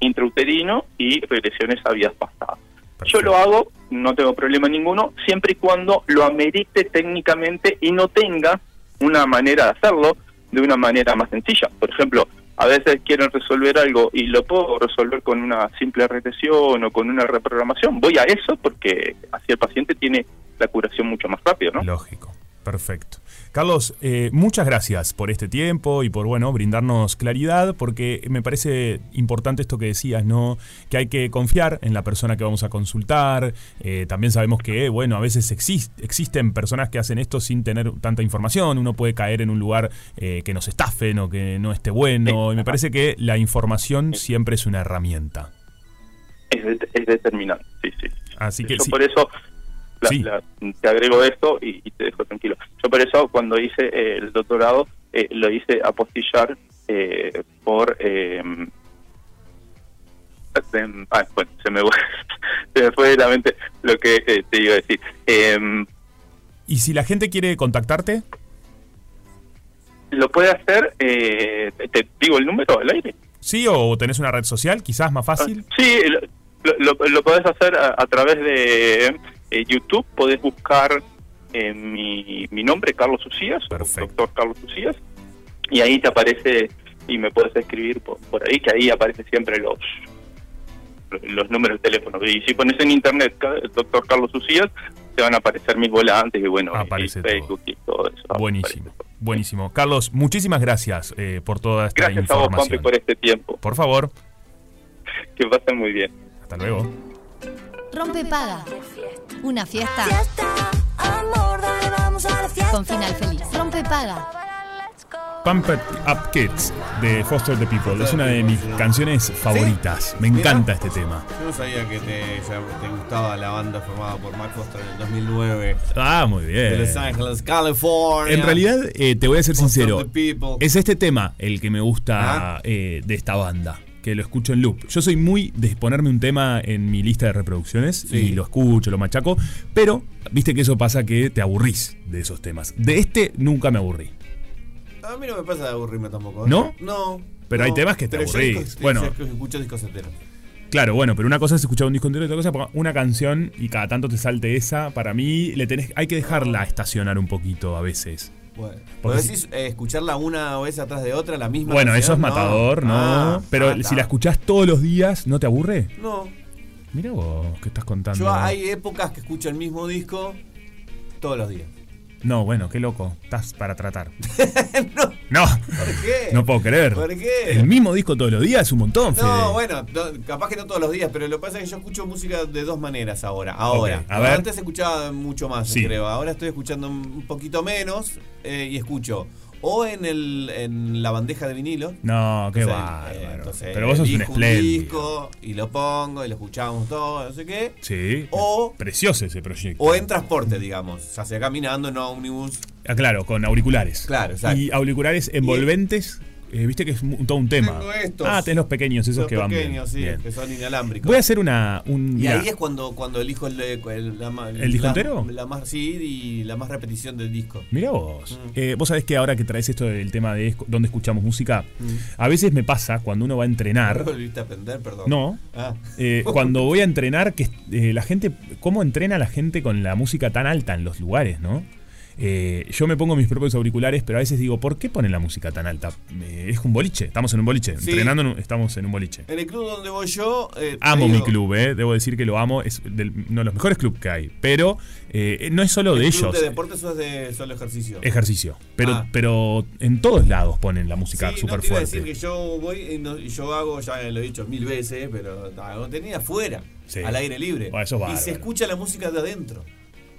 intrauterino y regresiones a vidas pasadas. Yo lo hago, no tengo problema ninguno, siempre y cuando lo amerite técnicamente y no tenga una manera de hacerlo de una manera más sencilla. Por ejemplo, a veces quieren resolver algo y lo puedo resolver con una simple regresión o con una reprogramación. Voy a eso porque así el paciente tiene la curación mucho más rápido, ¿no? Lógico, perfecto. Carlos, eh, muchas gracias por este tiempo y por bueno brindarnos claridad, porque me parece importante esto que decías, ¿no? Que hay que confiar en la persona que vamos a consultar. Eh, también sabemos que, bueno, a veces exis- existen personas que hacen esto sin tener tanta información. Uno puede caer en un lugar eh, que nos estafen o que no esté bueno. Y me parece que la información siempre es una herramienta. Es, es determinante, sí, sí. Así que Yo sí. por eso la- Sí. la- te agrego esto y, y te dejo tranquilo. Yo por eso cuando hice eh, el doctorado eh, lo hice apostillar eh, por... em, ah, bueno, se me, se me fue de la mente lo que eh, te iba a decir. Em, Y si la gente quiere contactarte, lo puede hacer, eh, te digo el número al aire. sí, o tenés una red social, quizás más fácil. Sí, lo, lo, lo podés hacer a, a través de eh, YouTube, podés buscar eh, mi, mi nombre, Carlos Ucías, o Perfecto. doctor Carlos Ucías, y ahí te aparece, y me puedes escribir por, por ahí, que ahí aparece siempre los los números de teléfono. Y si pones en internet doctor Carlos Ucías, te van a aparecer mis volantes y bueno, y Aparece Facebook y todo eso. Buenísimo, Aparece todo. buenísimo. Carlos, muchísimas gracias eh, por toda esta Gracias a vos, información. por este tiempo. Por favor, Que pasen muy bien. hasta luego. Rompe Paga. Una fiesta Fiesta, amor, dale, vamos a la fiesta. con final feliz. Rompe Paga. It Up Kids de Foster the People. Es una de mis canciones favoritas. Me Mira. encanta este tema. Yo no sabía que te, gustaba la banda formada por Mark Foster en el 2009 Ah, muy de Los bien. Ángeles, California. En realidad, eh, te voy a ser Foster sincero. Es este tema el que me gusta Ah. eh, de esta banda. Que lo escucho en loop. Yo soy muy de ponerme un tema en mi lista de reproducciones Sí. y lo escucho, lo machaco. Pero, viste que eso pasa que te aburrís de esos temas. De este nunca me aburrí. A mí no me pasa de aburrirme tampoco. ¿No? No. Pero no. hay temas que te aburrís. discos- Bueno. escucho discos enteros. Claro, bueno, pero una cosa es escuchar un disco entero y otra cosa es una canción y cada tanto te salte esa. Para mí le tenés, hay que dejarla estacionar un poquito a veces. Bueno. Porque ¿Podés si- decir eh, escucharla una vez atrás de otra, la misma? Bueno, eso es matador, ¿no? Ah, pero si la escuchás todos los días, ¿no te aburre? No. Mira vos, ¿qué estás contando? Yo hay épocas que escucho el mismo disco todos los días. No, bueno, qué loco. Estás para tratar. no. No, ¿Por qué? no puedo creer. ¿Por qué? El mismo disco todos los días es un montón, Fede. No, bueno, no, capaz que no todos los días, pero lo que pasa es que yo escucho música de dos maneras ahora. Ahora. A ver. Antes escuchaba mucho más, Sí. creo. Ahora estoy escuchando un poquito menos eh, y escucho o en el en la bandeja de vinilo. No, qué bárbaro. eh, entonces, Pero vos sos un espléndido. disco y lo pongo y lo escuchamos todo, no sé qué. Sí. O- Precioso ese proyecto. O en transporte, digamos. Ya sea caminando, en ómnibus. Ah, claro, con auriculares. Claro, exacto. Y auriculares envolventes, eh, viste que es todo un tema. Tengo estos. Ah, tenés los pequeños, esos Los que van bien. pequeños, sí, Bien. que son inalámbricos. Voy a hacer una. Un, Y mirá, ahí es cuando, cuando elijo el, el, la, ¿El disco la- entero? La más, sí, y la más repetición del disco. Mirá vos. Mm. Eh, vos sabés que ahora que traes esto del tema de dónde escuchamos música, Mm. a veces me pasa cuando uno va a entrenar. ¿Volviste a aprender? Perdón. No. Ah. eh, cuando voy a entrenar, que eh, la gente, ¿cómo entrena la gente con la música tan alta en los lugares, no? Eh, yo me pongo mis propios auriculares, pero a veces digo, ¿por qué ponen la música tan alta? Eh, es un boliche, estamos en un boliche, Sí. entrenando en un- estamos en un boliche. En el club donde voy yo. eh, Amo mi club, eh, debo decir que lo amo, es del- uno de los mejores clubes que hay, pero no es solo de ¿El club ellos. de deportes o es de solo ejercicio? Ejercicio. Pero, Ah. pero en todos lados ponen la música Sí, súper no iba a fuerte. decir que yo voy y, no- yo hago, ya lo he dicho mil veces, pero no, tenía afuera, Sí. al aire libre. Bueno, eso es y se escucha la música de adentro.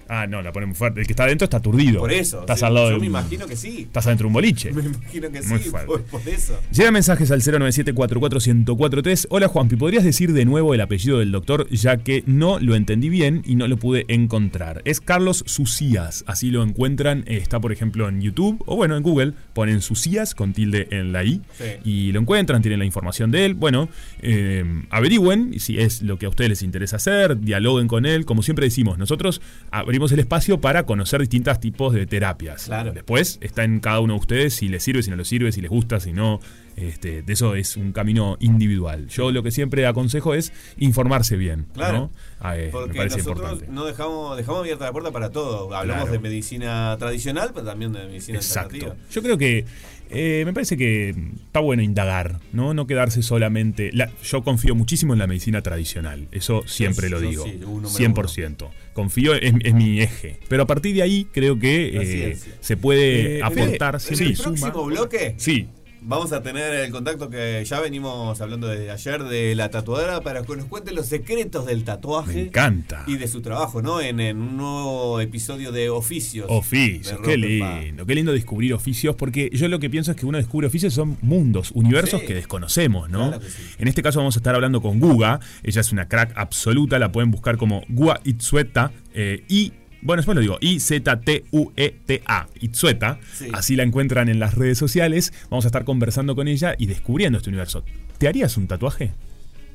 Ah, no, la ponen muy fuerte. El que está adentro está aturdido. Por eso. Estás sí, al lado yo de me un- imagino que sí. Estás adentro de un boliche. Me imagino que Muy sí, fuerte. por, por eso. Llegan mensajes al 097-44143. Hola Juanpi, ¿podrías decir de nuevo el apellido del doctor ya que no lo entendí bien y no lo pude encontrar? Es Carlos Sucías, así lo encuentran, eh, está por ejemplo en YouTube o bueno en Google, ponen Sucías con tilde en la I Sí. y lo encuentran, tienen la información de él. Bueno, eh, averigüen si es lo que a ustedes les interesa hacer, dialoguen con él. Como siempre decimos, nosotros abrimos el espacio para conocer distintos tipos de terapias. Claro. Después está en cada uno de ustedes si les sirve, si no les sirve, si les gusta, si no. Este, de eso es un camino individual. Yo lo que siempre aconsejo es informarse bien. Claro. ¿no? Ah, eh, me parece nosotros importante. no dejamos, dejamos abierta la puerta para todo. Hablamos Claro. de medicina tradicional, pero también de medicina Exacto. alternativa. Yo creo que eh, me parece que está bueno indagar, ¿no? No quedarse solamente. la- yo confío muchísimo en la medicina tradicional. Eso siempre lo digo. sí, un número 100%. Confío, es, es mi eje. Pero a partir de ahí creo que eh, se puede Eh, aportar. En el suma. próximo bloque Sí, vamos a tener el contacto que ya venimos hablando desde ayer de la tatuadora para que nos cuente los secretos del tatuaje. me encanta. Y de su trabajo, ¿no? En, en un nuevo episodio de Oficios. Oficios, qué lindo, qué lindo descubrir oficios, porque yo lo que pienso es que uno descubre oficios son mundos, universos Sí. que desconocemos, ¿no? Claro que sí. En este caso vamos a estar hablando con Guga, ella es una crack absoluta, la pueden buscar como Guga Itzueta eh, y bueno, después lo digo, I-Z-T-U-E-T-A, Itzueta. Sí. Así la encuentran en las redes sociales. Vamos a estar conversando con ella y descubriendo este universo. ¿Te harías un tatuaje?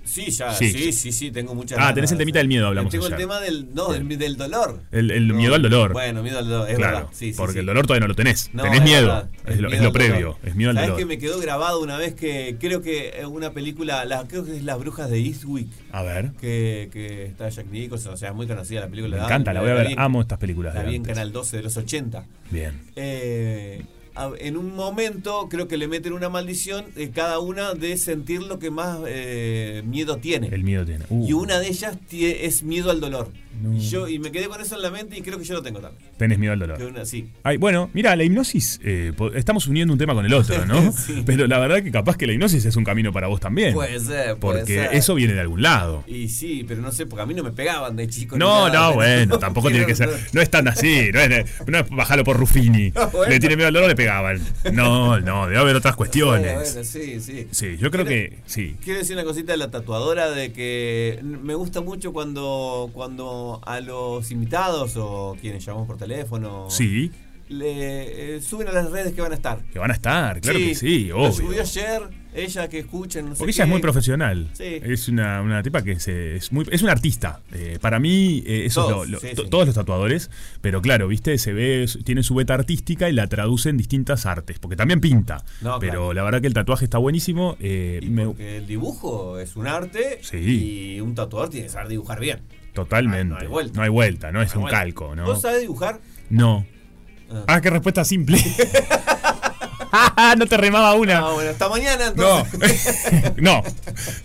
Sí, ya, Sí. sí, sí, sí, tengo muchas Ah, ganas. tenés el temita del miedo, hablamos Tengo el tema del, no, del, del dolor. El, el No, miedo al dolor. Bueno, miedo al dolor, es claro, verdad. Sí, porque sí. el dolor todavía no lo tenés. No, tenés es miedo. verdad, Es, lo, es previo. Es miedo al ¿Sabés dolor. que me quedó grabado una vez que creo que es una película, la, creo que es Las Brujas de Eastwick, A ver. que, que está Jack Nicholson, o sea, es muy conocida la película. Me encanta, la voy a ver. Amo estas películas. La vi en. Canal 12 de los 80. Bien. Eh, en un momento creo que le meten una maldición eh, cada una de sentir lo que más eh, miedo tiene. El miedo tiene. Uh, Y una de ellas es miedo al dolor. No. Y, yo, y me quedé con eso en la mente y creo que yo lo tengo también. Tenés miedo al dolor. una- sí. Ay, bueno, mira, la hipnosis, eh, estamos uniendo un tema con el otro, ¿no? Sí. Pero la verdad que capaz que la hipnosis es un camino para vos también. Puede ser, puede Porque ser. eso viene de algún lado. Y sí, pero no sé, porque a mí no me pegaban de chico. No, nada, no, bueno, tampoco tiene que ser. No es tan así, no es, no es bajarlo por Ruffini. Ah, bueno. Le tiene miedo al dolor, le pegaban. No, no, debe haber otras cuestiones. Bueno, bueno, sí, sí. Sí, yo creo Quiero- que sí. Quiero decir una cosita de la tatuadora de que me gusta mucho cuando, cuando a los invitados o quienes llamamos por teléfono Sí, le eh, suben a las redes que van a estar. que van a estar, claro que sí, Lo obvio. subió ayer, ella que escuchen, no sé Porque ella es muy profesional. Sí. Es una, una tipa que se- es muy es una artista. Eh, para mí, eh, eso Todos, es lo- lo- sí, to- sí. todos los tatuadores. Pero claro, viste, se ve, tiene su beta artística y la traduce en distintas artes. Porque también pinta. No, pero claro. la verdad que el tatuaje está buenísimo. Y me- porque el dibujo es un arte Sí. y un tatuador tiene que saber dibujar bien. Totalmente. Ah, no hay vuelta. No hay vuelta, no es un calco, ¿no? ¿Vos sabés dibujar? No. Ah. Ah, qué respuesta simple. no te remaba una. Ah, bueno, hasta mañana No, entonces. no,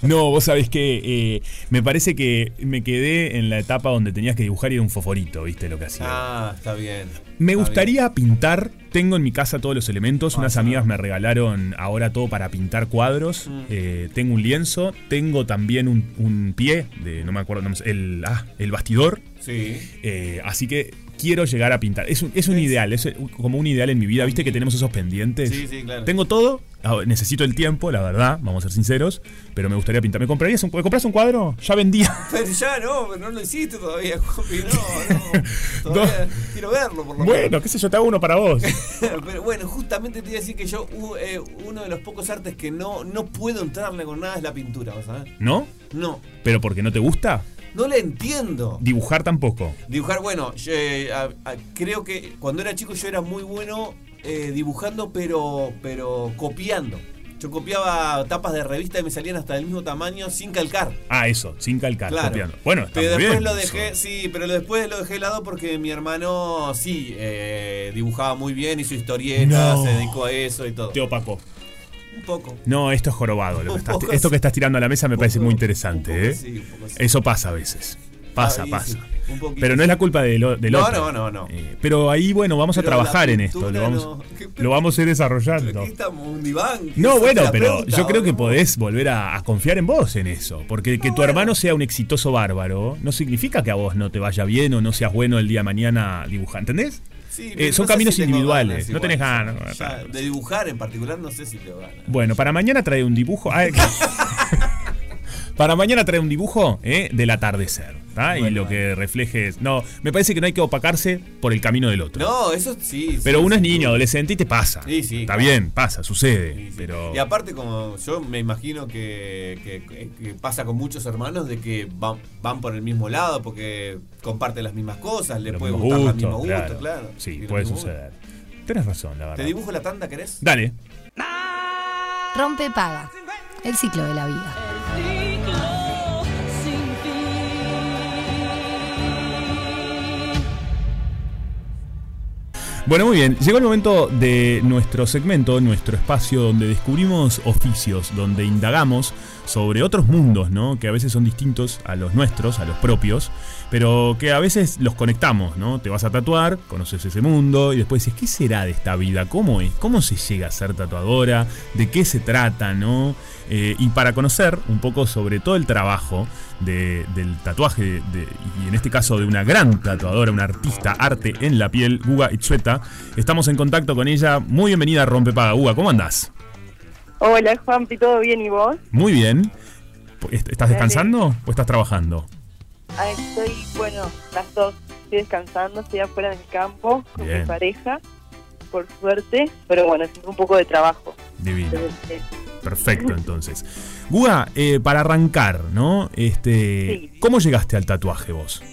no, vos sabés que eh, me parece que me quedé en la etapa donde tenías que dibujar y era un foforito, viste lo que hacía. Ah, está bien. me Está gustaría pintar, tengo en mi casa todos los elementos, Ah, unas amigas me regalaron ahora todo para pintar cuadros, Mm. eh, tengo un lienzo, tengo también un, un pie, de, no me acuerdo, no el, ah, el bastidor. Sí. eh, así que quiero llegar a pintar. Es un, es un ideal, es como un ideal en mi vida, viste que tenemos esos pendientes. Sí, sí, claro. Tengo todo, ah, necesito el tiempo, la verdad, vamos a ser sinceros, pero me gustaría pintar. ¿Me comprarías un, ¿me compras un cuadro? Ya vendía. Pero ya no, pero no lo hiciste todavía, Juanpi, no, no. Todavía quiero verlo por lo Bueno, qué sé yo, te hago uno para vos. menos. Pero bueno, justamente te iba a decir que yo, eh, uno de los pocos artes que no, no puedo entrarle con nada es la pintura. ¿No? No, ¿Pero porque no te gusta? No le entiendo. Dibujar tampoco. Dibujar, bueno, yo, eh, a- a- creo que cuando era chico yo era muy bueno eh, dibujando, pero, pero copiando. Yo copiaba tapas de revista y me salían hasta del mismo tamaño sin calcar. Ah, eso, sin calcar, Claro. copiando. Bueno, está Pero muy después bien lo eso. dejé, sí, pero después lo dejé de lado porque mi hermano sí eh, dibujaba muy bien, hizo historietas, No. se dedicó a eso y todo. Te opacó. Un poco. No, esto es jorobado. lo que Un estás- poco esto que estás tirando a la mesa me parece muy interesante, ¿eh? sí, un poco sí. Eso pasa a veces. Pasa, Ah, pasa. Pero no es la culpa de lo- del No, otro. no, no, no. Eh, pero ahí, bueno, vamos a Pero trabajar en esto. Lo vamos, no. ¿Qué- lo vamos a ir desarrollando. Estamos, un diván. No, bueno, pero pregunta, yo creo que podés volver a, a confiar en vos en eso. Porque que tu bueno. hermano sea un exitoso bárbaro no significa que a vos no te vaya bien o no seas bueno el día de mañana dibujar. ¿Entendés? Sí, Eh, son no sé caminos si individuales. ganas no tenés ganas. Ya, de dibujar en particular no sé si tengo ganas. Bueno, para mañana trae un dibujo. Ay, para mañana trae un dibujo eh, del atardecer. ¿tá? y Bueno, lo que refleje es. No, me parece que no hay que opacarse por el camino del otro. No, eso sí. Pero sí, uno es niño, adolescente y te pasa. Sí, sí, Está claro. bien, pasa, sucede. Sí, sí. Pero. Y aparte, como yo me imagino que, que- que pasa con muchos hermanos de que van, van por el mismo lado porque comparten las mismas cosas, le puede gustar los gustos, mismos gustos, claro. Sí, Y puede suceder. Tienes razón, la verdad. ¿Te dibujo la tanda, querés? Dale. Rompe paga. El ciclo de la vida. Bueno, muy bien. Llegó el momento de nuestro segmento, nuestro espacio donde descubrimos oficios, donde indagamos sobre otros mundos, ¿no? Que a veces son distintos a los nuestros, a los propios, pero que a veces los conectamos, ¿no? Te vas a tatuar, conoces ese mundo y después dices, ¿qué será de esta vida? ¿Cómo es? ¿Cómo se llega a ser tatuadora? ¿De qué se trata, no? Eh, y para conocer un poco sobre todo el trabajo de- del tatuaje, y en este caso de una gran tatuadora, una artista, arte en la piel, Guga Itzueta, estamos en contacto con ella. Muy bienvenida a Rompepaga. Guga, ¿cómo andás? Hola Juanpi, ¿todo bien y vos? Muy bien. ¿Est- ¿Estás descansando o estás trabajando? Ah, estoy, bueno, las dos. Estoy descansando, estoy afuera del campo con Bien. mi pareja, por suerte, pero bueno, es un poco de trabajo. Divino. Entonces, Perfecto, entonces. Guga, eh, para arrancar, ¿no? Este, Sí. ¿Cómo llegaste al tatuaje vos?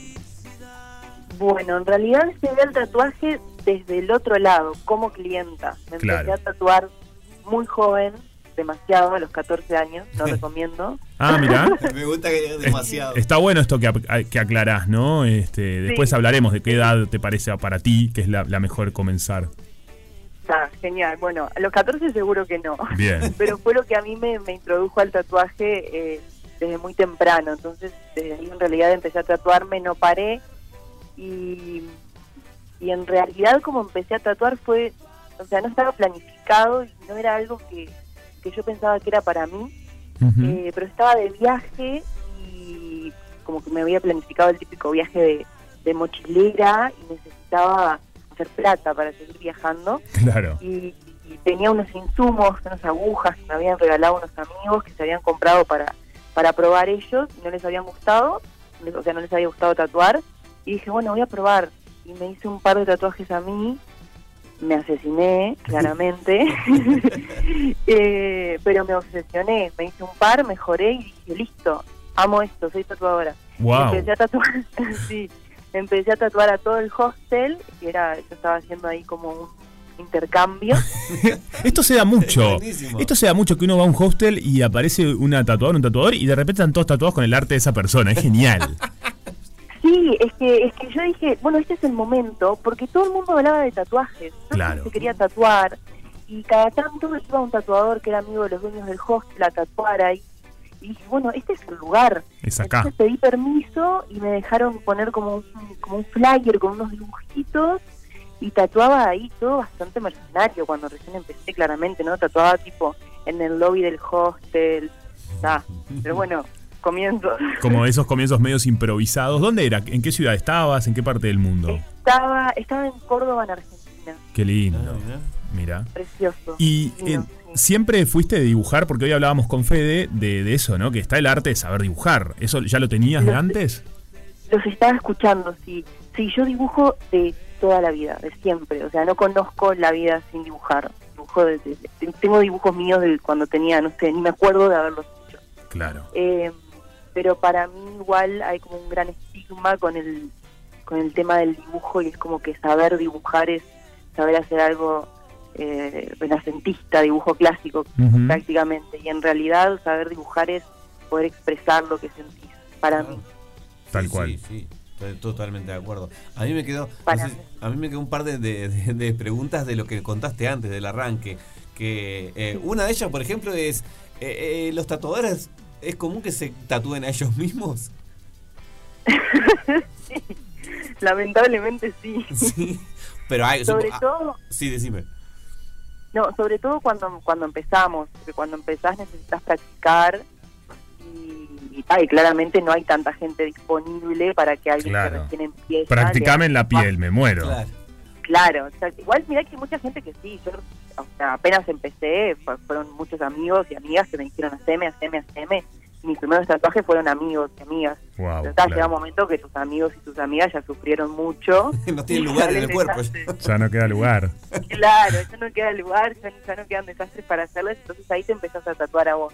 Bueno, en realidad llegué al tatuaje desde el otro lado, como clienta. Me Claro. empecé a tatuar muy joven, demasiado, a los 14 años, no recomiendo. Ah, mira. Me gusta que digas demasiado. Está bueno esto que, que aclarás, ¿no? Este, después Sí. hablaremos de qué edad te parece para ti que es la, la mejor comenzar. Está genial. Bueno, a los 14 seguro que no. Bien. Pero fue lo que a mí me, me introdujo al tatuaje eh, desde muy temprano. Entonces, desde ahí en realidad empecé a tatuarme, no paré. Y, y en realidad como empecé a tatuar fue, o sea, no estaba planificado y no era algo que, que yo pensaba que era para mí, eh, pero estaba de viaje y como que me había planificado el típico viaje de, de mochilera y necesitaba hacer plata para seguir viajando. Claro. y, y tenía unos insumos, unas agujas que me habían regalado unos amigos que se habían comprado para, para probar ellos y no les habían gustado, o sea, no les había gustado tatuar. Y dije, bueno, voy a probar y me hice un par de tatuajes a mí, me asesiné, claramente, Eh, pero me obsesioné, me hice un par, mejoré y dije, listo, amo esto, soy tatuadora. Wow. Empecé a tatuar, sí, empecé a tatuar a todo el hostel, que era, yo estaba haciendo ahí como un intercambio. Esto se da mucho. Esto se da mucho que uno va a un hostel y aparece una tatuadora, un tatuador y de repente están todos tatuados con el arte de esa persona. Es genial. Sí, es que, es que yo dije, bueno, este es el momento, porque todo el mundo hablaba de tatuajes. El Claro. se quería tatuar. Y cada tanto iba un tatuador que era amigo de los dueños del hostel a tatuar ahí. Y dije, bueno, este es el lugar. Es acá. Entonces pedí permiso y me dejaron poner como un, como un flyer con unos dibujitos y tatuaba ahí todo bastante mercenario cuando recién empecé claramente, ¿no? Tatuaba tipo en el lobby del hostel. Ah, pero bueno, comienzo. Como esos comienzos medios improvisados. ¿Dónde era? ¿En qué ciudad estabas? ¿En qué parte del mundo? Estaba, estaba en Córdoba, en Argentina. Qué lindo. Ah. Mira. Precioso. Y eh, sí. siempre fuiste de dibujar, porque hoy hablábamos con Fede de, de eso, ¿no? Que está el arte de saber dibujar. ¿Eso ya lo tenías de antes? Los estaba escuchando, sí. Sí, yo dibujo de toda la vida, de siempre. O sea, no conozco la vida sin dibujar. Dibujo de- de- de- tengo dibujos míos de cuando tenía, no sé, ni me acuerdo de haberlos hecho. Claro. Eh, pero para mí igual hay como un gran estigma con el con el tema del dibujo y es como que saber dibujar es saber hacer algo eh, renacentista, dibujo clásico Ujú. prácticamente y en realidad saber dibujar es poder expresar lo que sentís para mí. Tal Sí, cual. Sí, sí, estoy totalmente de acuerdo. A mí me quedó, no sé, a mí me quedó un par de, de- de- de preguntas de lo que contaste antes del arranque. Que eh, una de ellas, por ejemplo, es eh, eh, los tatuadores es común que se tatúen a ellos mismos. Lamentablemente sí. Sí. Pero hay, sobre supo- ah, todo, sí, decime. no, sobre todo cuando cuando empezamos, porque cuando empezás necesitas practicar y, ah, claramente no hay tanta gente disponible para que alguien Claro. que recién empieza Practicame en la piel, me muero. Claro. Claro, o sea, igual mira que hay mucha gente que sí, yo o sea, apenas empecé, fu- fueron muchos amigos y amigas que me dijeron haceme, haceme, haceme. Y mis primeros tatuajes fueron amigos y amigas. Wow, Pero claro. llega un momento que tus amigos y tus amigas ya sufrieron mucho. No tiene lugar en el cuerpo. Ya no queda lugar. Claro, ya no queda lugar, ya, ya no quedan desastres para hacerles, entonces ahí te empezás a tatuar a vos.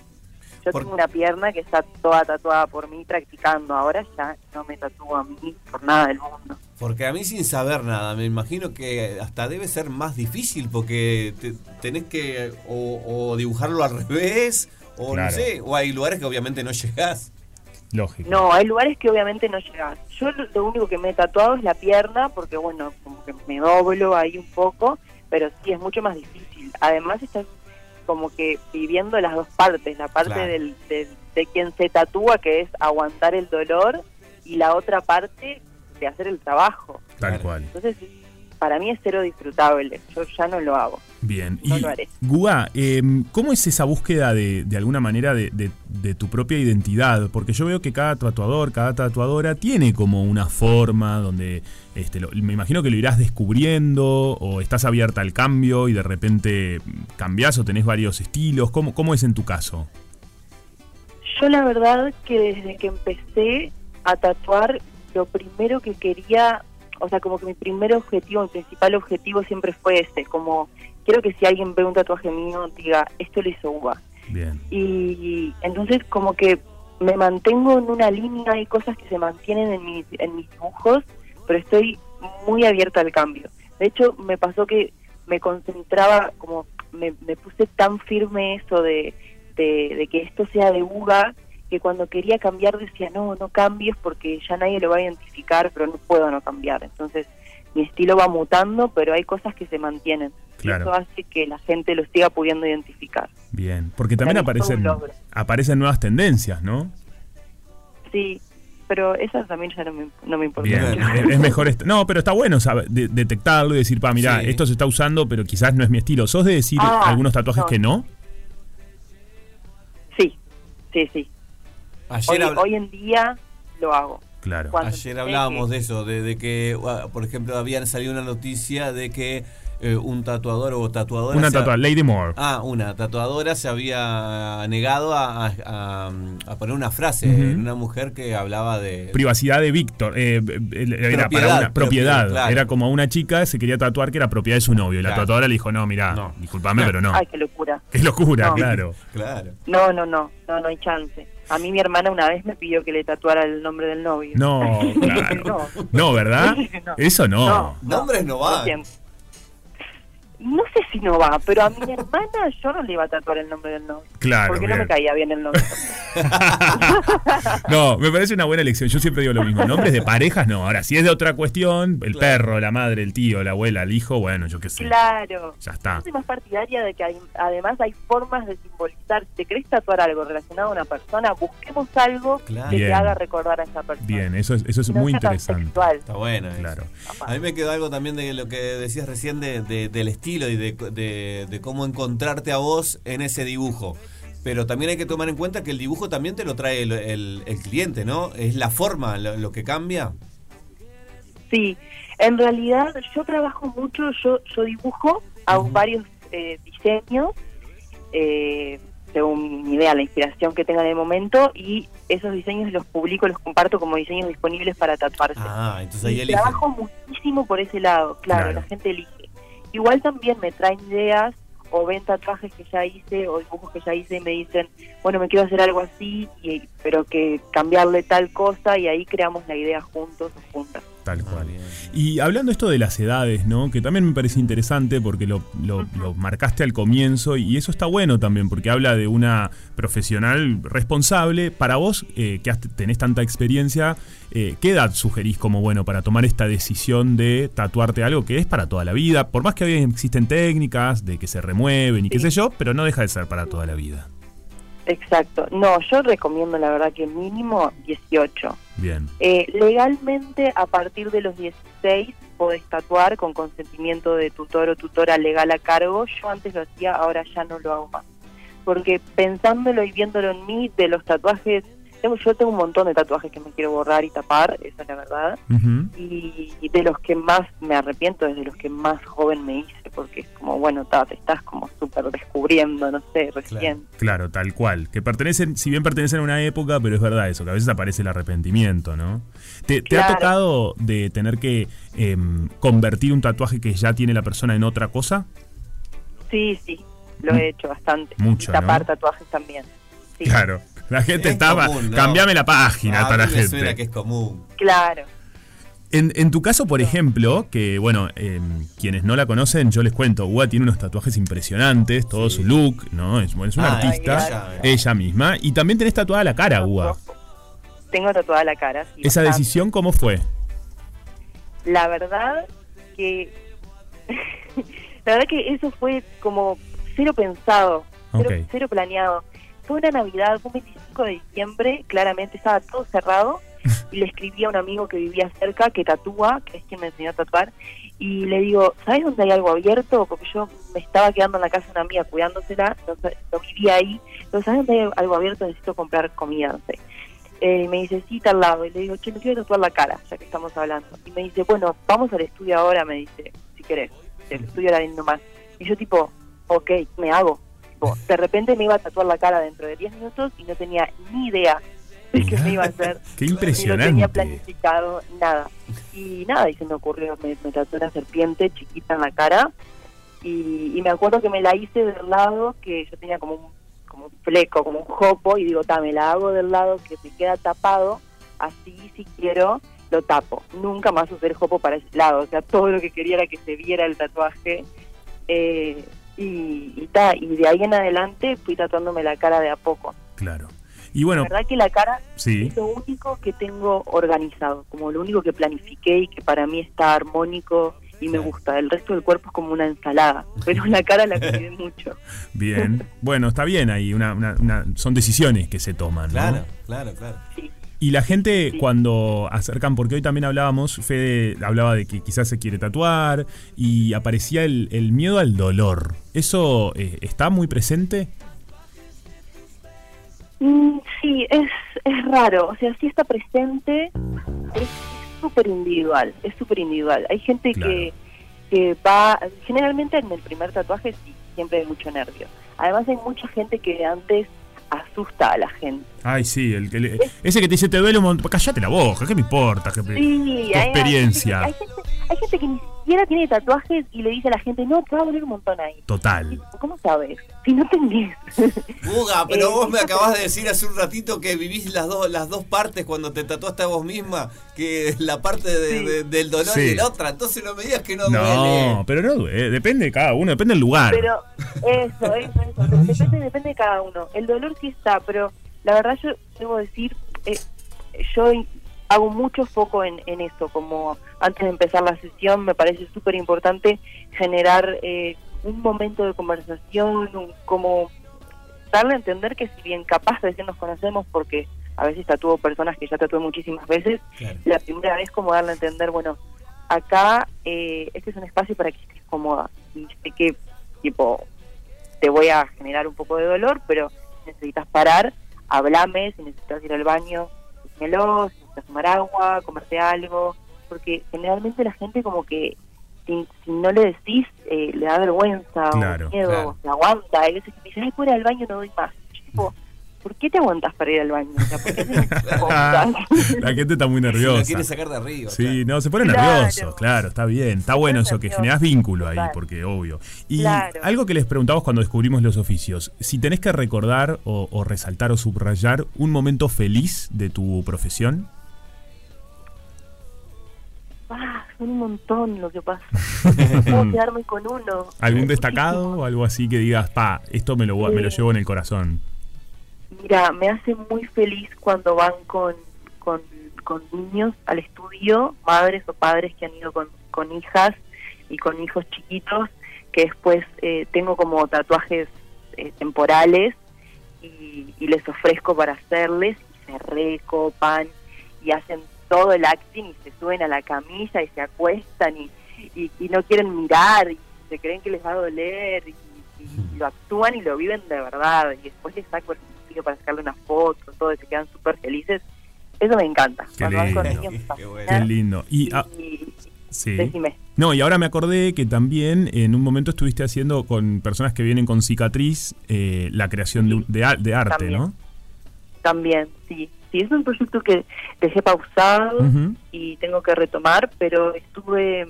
Yo Por- tengo una pierna que está toda tatuada por mí practicando, ahora ya no me tatúo a mí por nada del mundo. Porque a mí sin saber nada, me imagino que hasta debe ser más difícil porque te- tenés que o, o dibujarlo al revés o Claro. no sé, o hay lugares que obviamente no llegás. Lógico. No, hay lugares que obviamente no llegas. Yo lo, lo único que me he tatuado es la pierna, porque bueno, como que me doblo ahí un poco, pero sí es mucho más difícil. Además estás como que viviendo las dos partes, la parte Claro. del, del- de quien se tatúa, que es aguantar el dolor, y la otra parte de hacer el trabajo. Tal cual. Entonces, para mí es cero disfrutable, yo ya no lo hago. Bien. No y lo haré. Guga, eh, ¿cómo es esa búsqueda de, de alguna manera de, de- de tu propia identidad? Porque yo veo que cada tatuador, cada tatuadora tiene como una forma donde este, lo- me imagino que lo irás descubriendo o estás abierta al cambio y de repente cambiás o tenés varios estilos. ¿Cómo, cómo es en tu caso? Yo la verdad que desde que empecé a tatuar, lo primero que quería, o sea, como que mi primer objetivo, mi principal objetivo siempre fue ese, como quiero que si alguien ve un tatuaje mío diga, esto lo hizo Uva. Bien. Y entonces como que me mantengo en una línea, hay cosas que se mantienen en mis, en mis dibujos, pero estoy muy abierta al cambio. De hecho, me pasó que me concentraba, como me, me puse tan firme eso de, de, de que esto sea de Uga, que cuando quería cambiar decía, no, no cambies porque ya nadie lo va a identificar, pero no puedo no cambiar. Entonces, mi estilo va mutando, pero hay cosas que se mantienen. Claro. Y eso hace que la gente lo siga pudiendo identificar. Bien. Porque también aparecen, aparecen nuevas tendencias, ¿no? Sí, pero esas también ya no me, no me importa Bien, es mejor. No, pero está bueno saber- de- detectarlo y decir, pa, mira, Sí. esto se está usando, pero quizás no es mi estilo. ¿Sos de decir Ah, algunos tatuajes no. que no? Sí, sí, sí. Hoy, Ayer, habla- hoy en día lo hago. Claro. Cuando ayer hablábamos que- de eso, de, de que, uh, por ejemplo, habían salido una noticia de que eh, un tatuador o tatuadora... Una tatuada, Lady Moore. Ah, una tatuadora se había negado a, a- a- a poner una frase en una mujer que hablaba de... Privacidad de Víctor. eh, era Propiedad, para una propiedad. propiedad, claro. Era como una chica se quería tatuar que era propiedad de su novio. Y la Claro. tatuadora le dijo, no, mira, No. discúlpame, pero no. Ay, qué locura. Qué locura, No. claro. Claro. No, no, no, no, no hay chance. A mí mi hermana una vez me pidió que le tatuara el nombre del novio. No, claro. No. No, ¿verdad? No. Eso no. No. Nombres no van. No sé si no va, pero a mi hermana yo no le iba a tatuar el nombre del novio. Claro, Porque no me caía bien el nombre. No, me parece una buena elección. Yo siempre digo lo mismo. Nombres de parejas, no. Ahora, si es de otra cuestión, el Claro. perro, la madre, el tío, la abuela, el hijo, bueno, yo qué sé. Claro. Ya está. Yo soy más partidaria de que hay- además hay formas de simbolizar. Si te querés tatuar algo relacionado a una persona, busquemos algo Claro. que Bien. te haga recordar a esa persona. Bien, eso es, eso es no muy interesante. sexual. Está bueno. eso. Claro. A mí me quedó algo también de lo que decías recién de, de- del estilo y de, de- de cómo encontrarte a vos en ese dibujo. Pero también hay que tomar en cuenta que el dibujo también te lo trae el, el- el cliente, ¿no? Es la forma lo, lo que cambia. Sí, en realidad yo trabajo mucho, yo, yo dibujo, hago Ujú. varios eh, diseños, eh, según mi idea, la inspiración que tenga en el momento, y esos diseños los publico, los comparto como diseños disponibles para tatuarse. Ah, entonces ahí Y trabajo muchísimo por ese lado, claro, Claro. la gente elige. Igual también me traen ideas o ven tatuajes que ya hice o dibujos que ya hice y me dicen, bueno, me quiero hacer algo así, y, pero que cambiarle tal cosa y ahí creamos la idea juntos o juntas. Tal Ah, cual. Y hablando esto de las edades, ¿no? Que también me parece interesante porque lo, lo- lo marcaste al comienzo y eso está bueno también porque habla de una profesional responsable. Para vos, eh, que tenés tanta experiencia, eh, ¿qué edad sugerís como bueno para tomar esta decisión de tatuarte algo que es para toda la vida? Por más que hoy existen técnicas de que se remueven y qué Sí. sé yo, pero no deja de ser para toda la vida. Exacto. No, yo recomiendo la verdad que mínimo 18. Bien. Eh, legalmente, a partir de los 16, podés tatuar con consentimiento de tutor o tutora legal a cargo. Yo antes lo hacía, ahora ya no lo hago más. Porque pensándolo y viéndolo en mí, de los tatuajes, tengo, yo tengo un montón de tatuajes que me quiero borrar y tapar, esa es la verdad. Y, y de los que más me arrepiento es de los que más joven me hice, porque es como, bueno, ta, te estás como súper descubriendo, no sé, recién. Claro, tal cual. Que pertenecen, si bien pertenecen a una época, pero es verdad eso, que a veces aparece el arrepentimiento, ¿no? ¿Te, te ha tocado de tener que em, convertir un tatuaje que ya tiene la persona en otra cosa? Sí, sí, lo he hecho bastante. Mucho, Y tapar ¿no? tatuajes también. Sí. Claro. La gente Es estaba. común, ¿no? Cambiame la página Ah, para la me suena gente. que es común. Claro. En, en tu caso, por ejemplo, que bueno, em, quienes no la conocen, yo les cuento, Ua tiene unos tatuajes impresionantes, todo Sí. su look, ¿no? Es, bueno, es una Ah, artista, ella, ella misma, y también tenés tatuada la cara, Ua. Tengo tatuada la cara. sí, ¿Esa bastante. decisión cómo fue? La verdad que. la verdad que eso fue como cero pensado, cero planeado. Fue una Navidad, fue un 25 de diciembre, claramente estaba todo cerrado. Y le escribí a un amigo que vivía cerca, que tatúa, que es quien me enseñó a tatuar. Y le digo, ¿sabes dónde hay algo abierto? Porque yo me estaba quedando en la casa de una amiga cuidándosela, no, no vivía ahí. Pero ¿sabes dónde hay algo abierto? Necesito comprar comida, no sé. Eh, y me dice, sí, está al lado. Y le digo, che, me quiero tatuar la cara, ya que estamos hablando. Y me dice, bueno, vamos al estudio ahora, me dice, si querés. El estudio era lindo más. Y yo tipo, ok, me hago. Tipo, de repente me iba a tatuar la cara dentro de 10 minutos y no tenía ni idea de qué me iba a hacer. Qué Ni lo tenía impresionante. planificado, nada. Y nada, y se me ocurrió, me, me tatué una serpiente chiquita en la cara. Y, y me acuerdo que me la hice del lado que yo tenía como un, como un fleco, como un jopo. Y digo, ta, me la hago del lado que se queda tapado. Así, si quiero, lo tapo. Nunca más usé el jopo para ese lado. O sea, todo lo que quería era que se viera el tatuaje. Eh, y, y, ta, y de ahí en adelante fui tatuándome la cara de a poco. Claro. Y bueno, La verdad que la cara sí. es lo único que tengo organizado, como lo único que planifiqué y que para mí está armónico y me gusta. El resto del cuerpo es como una ensalada, pero la cara la cuidé mucho. Bien. Bueno, está bien ahí. Una, una- una- son decisiones que se toman. ¿no? Claro, claro, claro. Sí. Y la gente Sí. cuando acercan, porque hoy también hablábamos, Fede hablaba de que quizás se quiere tatuar y aparecía el, el miedo al dolor. ¿Eso eh, está muy presente? Mm, sí, es, es raro. O sea, sí está presente, es súper individual. Es súper individual. Hay gente Claro. que, que va. Generalmente en el primer tatuaje sí, siempre hay mucho nervio. Además, hay mucha gente que antes asusta a la gente. Ay, sí, el le- ese que te dice te duele un montón. Cállate la boca, ¿qué me importa? jefe? Sí, Tu hay, experiencia. Hay, gente, hay gente que ni siquiera tiene tatuajes y le dice a la gente, no, te va a doler un montón ahí. Total. ¿Cómo sabes? Si no tenés. Guga, pero Eh, vos me acabas de decir hace un ratito que vivís las dos las dos partes cuando te tatuaste a vos misma, que la parte de- Sí. de- del dolor Sí. y la otra. Entonces no me digas que no, No, duele. pero no duele, depende de cada uno, depende del lugar. Pero eso, eso, eso. Depende, depende de cada uno. El dolor sí está, pero la verdad yo debo decir, eh, yo hago mucho foco en, en eso, como antes de empezar la sesión me parece súper importante generar eh, un momento de conversación, un- como darle a entender que si bien capaz de que nos conocemos porque a veces tatúo personas que ya tatué muchísimas veces, Claro. la primera vez como darle a entender, bueno, acá eh, este es un espacio para que estés cómoda. Y sé que, tipo, te voy a generar un poco de dolor, pero si necesitas parar, hablame, si necesitas ir al baño, dímelo, si necesitas tomar agua, comerte algo, porque generalmente la gente como que si, si no le decís, eh, le da vergüenza Claro, o miedo, claro. se aguanta. Hay veces que me dicen, ay, fuera al baño no doy más. Yo digo, ¿por qué te aguantas para ir al baño? O sea, ¿por qué te aguantas? la gente está muy nerviosa. quiere sacar de arriba. Sí, no, se pone Claro. nervioso, claro, está bien, está bueno eso, que generás vínculo ahí, porque obvio. Y Claro. algo que les preguntamos cuando descubrimos los oficios, si tenés que recordar o, o resaltar o subrayar un momento feliz de tu profesión. Ah, son un montón lo que pasa. Puedo quedarme con uno. ¿Algún Es destacado muchísimo. o algo así que digas, pa, esto me lo, me lo llevo en el corazón? Mira, me hace muy feliz cuando van con, con, con niños al estudio, madres o padres que han ido con, con hijas y con hijos chiquitos, que después eh, tengo como tatuajes eh, temporales y, y les ofrezco para hacerles y se recopan y hacen todo el acting y se suben a la camilla y se acuestan y, y, y no quieren mirar y se creen que les va a doler y, y- y lo actúan y lo viven de verdad y después les saco el sitio para sacarle una foto, todo y se quedan súper felices. Eso me encanta. Qué Cuando van con lindo. niños Qué. Qué lindo. Y, ah, Y- sí. decime. No, y ahora me acordé que también en un momento estuviste haciendo con personas que vienen con cicatriz eh, la creación de, un- de, de arte, También. ¿no? También, sí. Sí, es un proyecto que dejé pausado y tengo que retomar, pero estuve,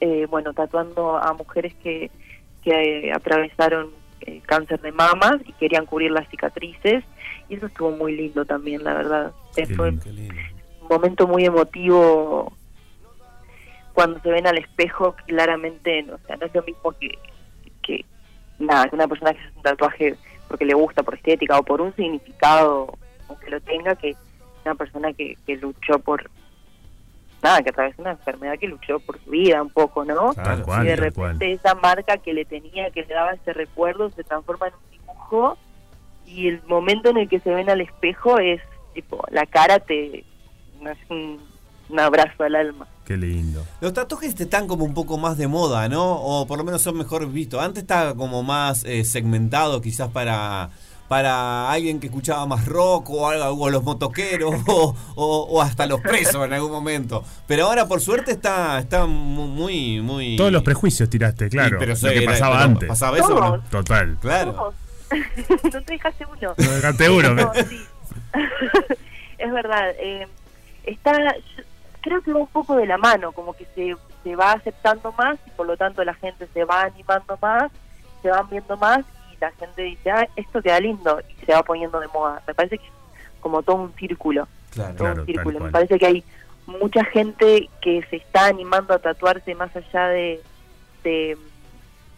eh, bueno, tatuando a mujeres que, que eh, atravesaron eh, cáncer de mamas y querían cubrir las cicatrices y eso estuvo muy lindo también, la verdad. Qué Fue lindo. Qué lindo. un momento muy emotivo cuando se ven al espejo claramente o sea no es lo mismo que que nada que una persona que hace un tatuaje porque le gusta por estética o por un significado aunque lo tenga que una persona que, que luchó por nada que atravesó una enfermedad que luchó por su vida un poco no Tal Claro. cual, y de tal cual. repente esa marca que le tenía que le daba ese recuerdo se transforma en un dibujo y el momento en el que se ven al espejo es tipo la cara te es un, un abrazo al alma Qué lindo. Los tatuajes están como un poco más de moda, ¿no? O por lo menos son mejor vistos. Antes estaba como más eh, segmentado quizás para para alguien que escuchaba más rock o, algo, o los motoqueros o, o- o hasta los presos en algún momento. Pero ahora por suerte está, está mu- muy, muy... Todos los prejuicios tiraste, claro. Sí, pero lo sí, que era- pasaba antes. ¿Pasaba eso no? Total. Claro. Todos. no te dejaste uno No dejaste uno. No, sí. es verdad eh, está yo creo que va un poco de la mano como que se, se va aceptando más y por lo tanto la gente se va animando más se van viendo más la gente dice ah esto queda lindo y se va poniendo de moda me parece que es como todo un círculo Claro. todo Claro, un círculo. Me parece que hay mucha gente que se está animando a tatuarse más allá de, de-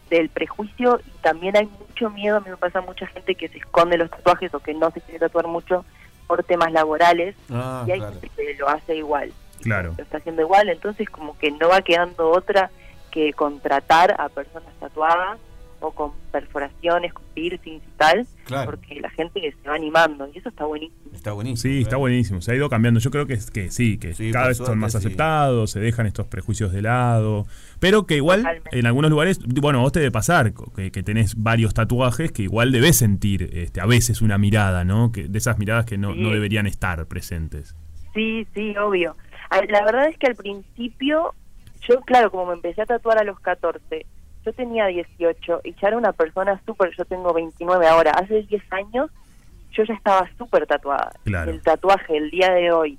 del prejuicio y también hay mucho miedo. A mí me pasa mucha gente que se esconde los tatuajes o que no se quiere tatuar mucho por temas laborales Ah, y hay claro. gente que lo hace igual. Claro. Lo está haciendo igual, entonces como que no va quedando otra que contratar a personas tatuadas o con perforaciones, con piercings y tal, Claro. porque la gente se va animando y eso está buenísimo. Está buenísimo. Sí, está buenísimo. Se ha ido cambiando. Yo creo que, sí, que Sí, cada vez son más sí. aceptados, se dejan estos prejuicios de lado. Pero que igual, Totalmente. en algunos lugares, bueno, a vos te debe pasar que, que tenés varios tatuajes que igual debes sentir este, a veces una mirada, ¿no? Que, de esas miradas que no, Sí. no deberían estar presentes. Sí, sí, obvio. La verdad es que al principio, yo, claro, como me empecé a tatuar a los 14, yo tenía 18 y ya era una persona súper, yo tengo 29 ahora, hace 10 años yo ya estaba súper tatuada. Claro. El tatuaje el día de hoy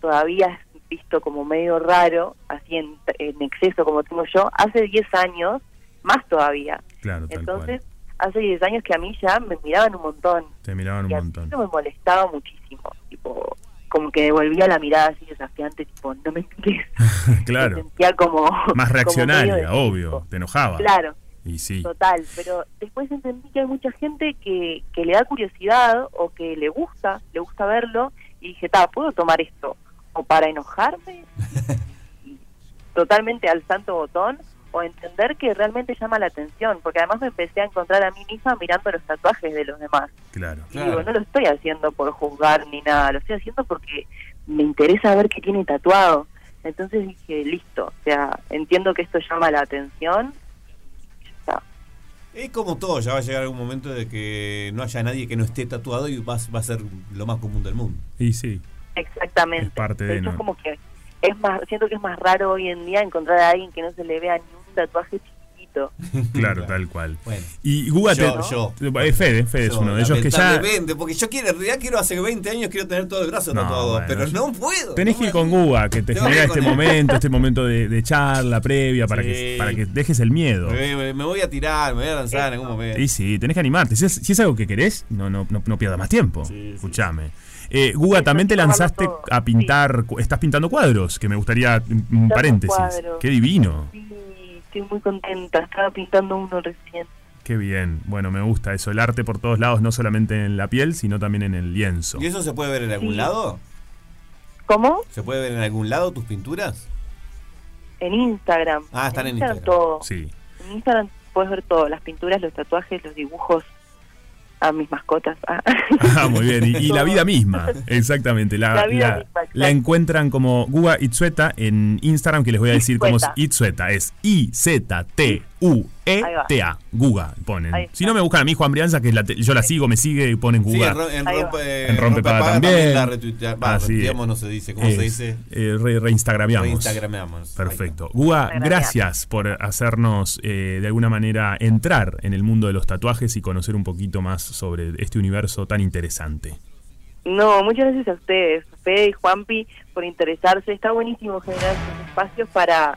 todavía es visto como medio raro, así en, en exceso como tengo yo, hace 10 años, más todavía. Claro, Entonces, cual. hace 10 años que a mí ya me miraban un montón. Te miraban un Y a mí montón. eso me molestaba muchísimo, tipo, como que devolvía la mirada así desafiante, tipo, no me. Me claro. sentía como... Más reaccionaria, obvio. Te enojaba. Claro, Y sí. total, pero después entendí que hay mucha gente que, que le da curiosidad o que le gusta, le gusta verlo, y dije, ta, ¿puedo tomar esto? ¿O para enojarme? totalmente al santo botón, o entender que realmente llama la atención, porque además me empecé a encontrar a mí misma mirando los tatuajes de los demás. Claro. Y Claro. digo, no lo estoy haciendo por juzgar ni nada, lo estoy haciendo porque me interesa ver qué tiene tatuado. Entonces dije, listo, o sea, entiendo que esto llama la atención. ya está. Es como todo, ya va a llegar algún momento de que no haya nadie que no esté tatuado y va, va a ser lo más común del mundo. Y sí. Exactamente. Es parte de, hecho, ¿no? es como que es más, siento que es más raro hoy en día encontrar a alguien que no se le vea ni un tatuaje chiquitito. Claro, tal cual. Bueno. Y Guga, te- Yo, yo. eh, Fede, Fede es uno de ellos que ya porque yo quiero, en realidad quiero hace 20 años quiero tener todo el brazo No, tatuado, bueno. pero no puedo. tenés no que ir con Guga, que te genera este él. momento, este momento de, de charla previa para, Sí. que, para que dejes el miedo. Me, me- me voy a tirar, me voy a lanzar en algún momento. Y sí, tenés que animarte. Si es, si es algo que querés, no, no, no, no pierdas más tiempo. Sí, sí. Escuchame. Eh, Guga, también te lanzaste todo, a pintar, estás pintando cuadros, que me gustaría, un paréntesis. cuadros. Qué divino. Sí, estoy muy contenta, estaba pintando uno recién. Qué bien. Bueno, me gusta eso. El arte por todos lados, no solamente en la piel, sino también en el lienzo. ¿Y eso se puede ver en algún Sí. lado? ¿Cómo? ¿Se puede ver en algún lado tus pinturas? En Instagram. Ah, están en Instagram. todo. Sí. En Instagram puedes ver todo, las pinturas, los tatuajes, los dibujos a mis mascotas. Ah. Ah, muy bien. Y, y la vida misma, exactamente. La, La vida la- misma, exacto. la encuentran como Guga Itzueta en Instagram, que les voy a decir cómo es Itzueta. Es I-Z-T-U-E-T-A. Guga ponen. Ahí está. Si no me buscan a mí, Juan Brianza, que es la te- yo la sigo, me sigue y ponen Sí, Guga. en, ro- en rompe, En Rompe Paga también. la retuitea- va, retuiteamos es. no se dice, ¿cómo Es, se dice? eh, re-. Reinstagrameamos. Perfecto. Guga, gracias por hacernos eh, de alguna manera entrar en el mundo de los tatuajes y conocer un poquito más sobre este universo tan interesante. No, muchas gracias a ustedes, Fede y Juanpi, por interesarse. Está buenísimo generar estos espacios para,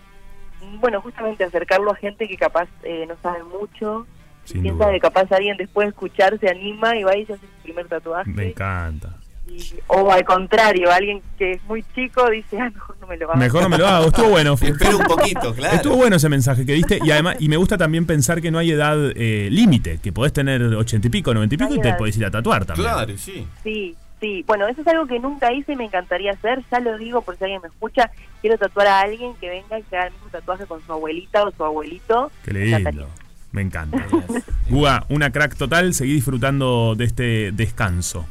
bueno, justamente acercarlo a gente que capaz eh, no sabe mucho. Sin duda. sabe, capaz alguien después de escuchar se anima y va y se hace su primer tatuaje. Me encanta. Y- o al contrario, alguien que es muy chico dice, ah, mejor no me lo hago. Mejor no me lo hago. Estuvo bueno. Espera un poquito, claro. Estuvo bueno ese mensaje que diste y además y me gusta también pensar que no hay edad eh, límite, que podés tener ochenta y pico, noventa y pico y te edad. podés ir a tatuar también. Claro, sí. Sí, sí. Bueno, eso es algo que nunca hice y me encantaría hacer. Ya lo digo por si alguien me escucha. Quiero tatuar a alguien que venga y se haga el mismo tatuaje con su abuelita o su abuelito. Qué lindo. Me encanta. Guga, una crack total, seguí disfrutando de este descanso.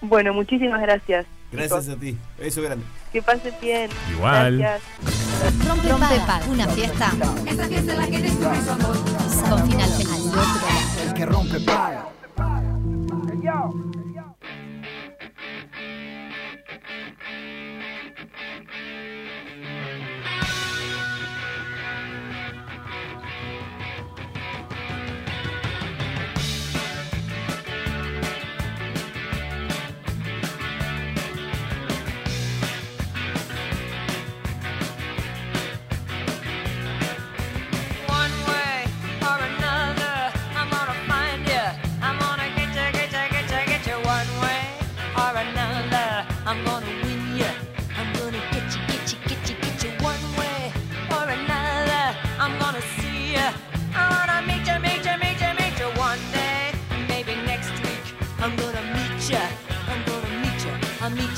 Bueno, muchísimas gracias. Gracias chicos. a ti. Eso grande. Que pasen bien. Igual. Gracias. Rompe, paga. Una fiesta Esta fiesta es la que destruye su amor. con final feliz. El que rompe paga. Thank you.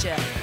Egypt.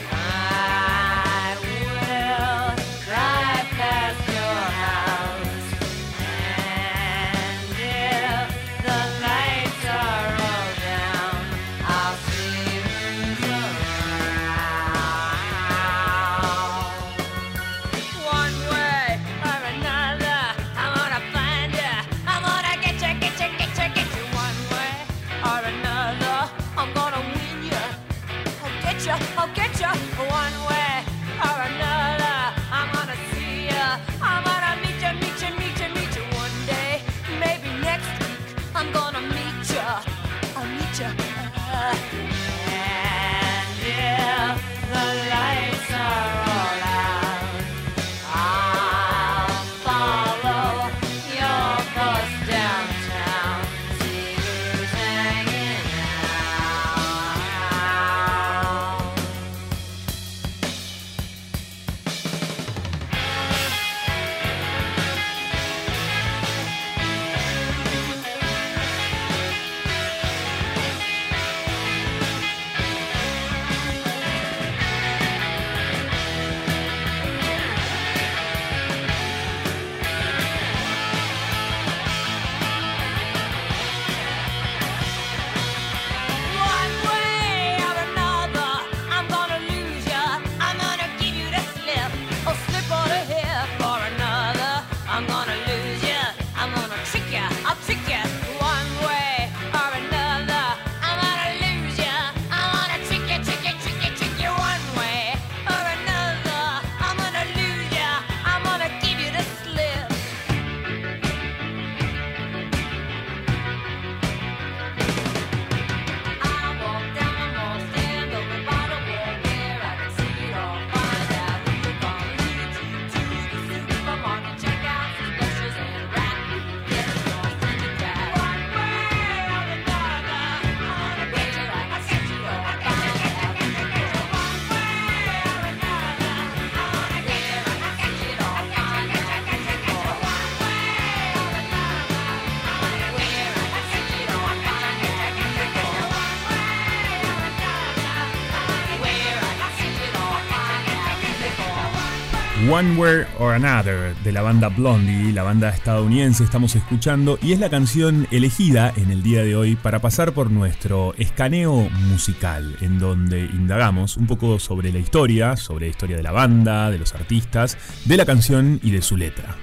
One Way or Another de la banda Blondie, la banda estadounidense estamos escuchando y es la canción elegida en el día de hoy para pasar por nuestro escaneo musical en donde indagamos un poco sobre la historia, sobre la historia de la banda, de los artistas, de la canción y de su letra.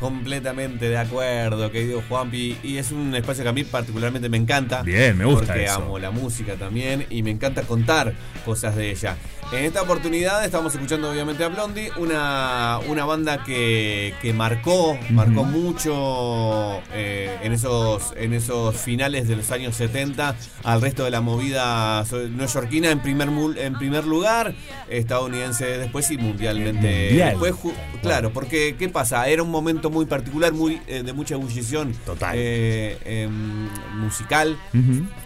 Completamente de acuerdo, querido Juanpi. Y es un espacio que a mí particularmente me encanta. Bien, me gusta Porque eso. amo la música también y me encanta contar cosas de ella. En esta oportunidad estamos escuchando obviamente a Blondie, una, una banda que, que marcó, marcó mucho eh, en, esos, en esos finales de los años 70 al resto de la movida neoyorquina en primer, en primer lugar, estadounidense después y mundialmente Mundial. después. Claro, porque ¿qué pasa? Era un momento muy particular, muy eh, de mucha ebullición Total. eh, em, musical.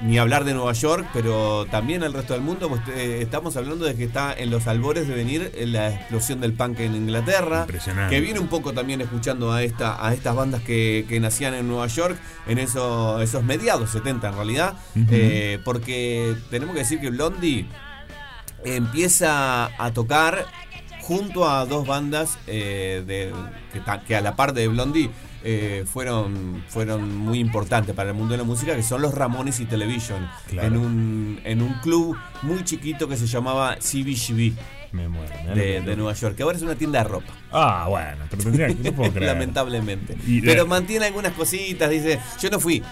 Ni hablar de Nueva York, pero también el resto del mundo. Pues, eh, estamos hablando de que está en los albores de venir eh, la explosión del punk en Inglaterra. Impresionante. Que viene un poco también escuchando a esta a estas bandas que, que nacían en Nueva York en eso- esos mediados 70 en realidad. Eh, porque tenemos que decir que Blondie empieza a tocar junto a dos bandas eh, de, que, que a la par de Blondie eh, fueron, fueron muy importantes para el mundo de la música, que son los Ramones y Television, Claro. en, un, en un club muy chiquito que se llamaba CBGB Me muero. me de, Nueva York, que ahora es una tienda de ropa. Ah, bueno, pero tendría que. No puedo creer. Lamentablemente. Y pero mantiene algunas cositas, dice, yo no fui.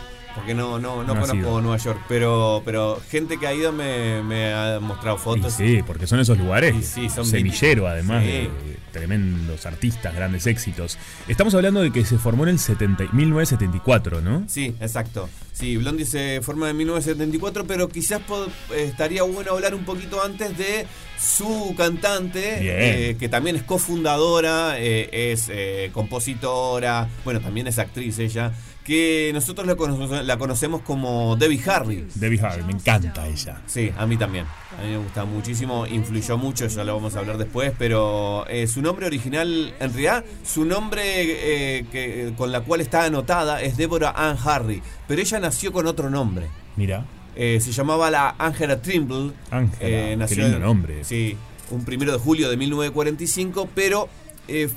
Porque no, no, no, No conozco. Nueva York, pero, pero gente que ha ido me, me ha mostrado Y fotos. sí, porque son esos lugares. Y sí, son semillero, además Sí. de tremendos artistas, grandes éxitos. Estamos hablando de que se formó en el 70, 1974, ¿no? Sí, exacto. Sí, Blondie se forma en 1974, pero quizás estaría bueno hablar un poquito antes de su cantante, eh, que también es cofundadora, eh, es eh, compositora, bueno, también es actriz ella, que nosotros la, cono- la conocemos como Debbie Harry. Debbie Harry, me encanta ella. Sí, a mí también. A mí me gusta muchísimo, influyó mucho, ya lo vamos a hablar después, pero eh, su nombre original, en realidad, su nombre eh, que, con la cual está anotada es Deborah Ann Harry, pero ella nació con otro nombre. Mira, Eh, se llamaba la Angela Trimble. Ángela, Eh, qué lindo en- nombre. Sí, un primero de julio de 1945, pero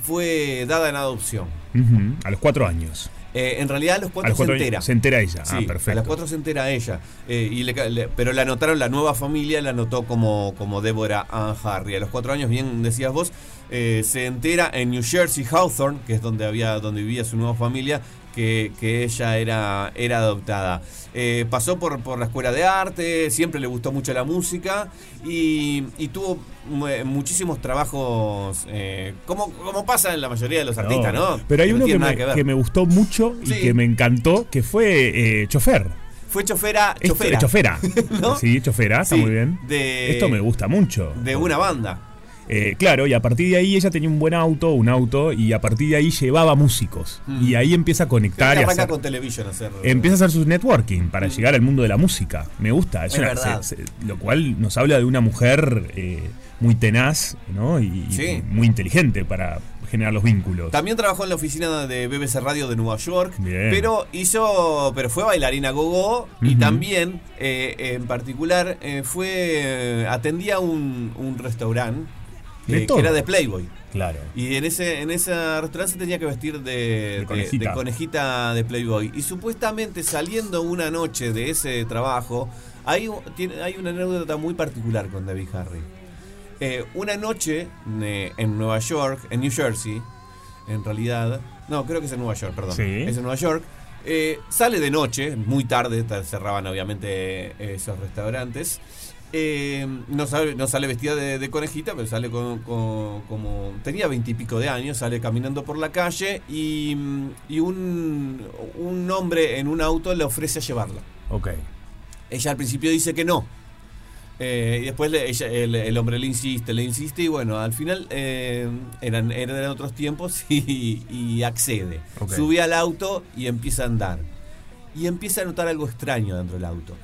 fue dada en adopción. Ujú, a los cuatro años. Eh, en realidad a los a cuatro los cuatro se entera. se entera ella. Sí, ah, perfecto. a las cuatro se entera ella. Eh, y le pero la anotaron, la nueva familia la anotó como, como Deborah Ann Harry. A los cuatro años, bien decías vos, eh, se entera en New Jersey, Hawthorne, que es donde, había, donde vivía su nueva familia, que, que ella era, era adoptada. Eh, pasó por, por la escuela de arte, siempre le gustó mucho la música y, y tuvo mu- muchísimos trabajos, eh, como, como pasa en la mayoría de los artistas, ¿no? Pero hay no uno que me, ver. que me gustó mucho y Sí. que me encantó, que fue eh, chofer. Fue chofera, Esto- chofera. chofera. ¿No? Sí, chofera, está Sí, muy bien. de- Esto me gusta mucho. De una banda. Eh, claro, y a partir de ahí ella tenía un buen auto, un auto, y a partir de ahí llevaba músicos. Mm. Y ahí empieza a conectar y a arranca hacer- con Television a hacer. Empieza a hacer su networking para llegar al mundo de la música. Me gusta. Es una- verdad. se- se- lo cual nos habla de una mujer eh, muy tenaz ¿no? y, y muy inteligente para generar los vínculos. También trabajó en la oficina de BBC Radio de Nueva York, Bien. pero hizo, pero fue bailarina gogo y Ujú. también, eh, en particular, eh, fue atendía un, un restaurante De eh, todo. que era de Playboy. Claro. Y en ese, en ese restaurante se tenía que vestir de, de- conejita. de conejita de Playboy. Y supuestamente saliendo una noche de ese trabajo, hay, u- tiene- hay una anécdota muy particular con David Harry. Eh, una noche eh, en Nueva York, en New Jersey, en realidad, no, creo que es en Nueva York, perdón. Sí. Es en Nueva York. eh, sale de noche, muy tarde, ta- cerraban obviamente esos restaurantes. Eh, no, sale, no sale vestida de, de conejita, pero sale con, con- como. Tenía veintipico de años, sale caminando por la calle y, mm, y un, un hombre en un auto le ofrece llevarla. Ok. Ella al principio dice que no. Eh, y después le- ella- el, el hombre le insiste, le insiste y bueno, al final eh, eran, eran otros tiempos y, y accede. Ok. Sube al auto y empieza a andar. Y empieza a notar algo extraño dentro del auto.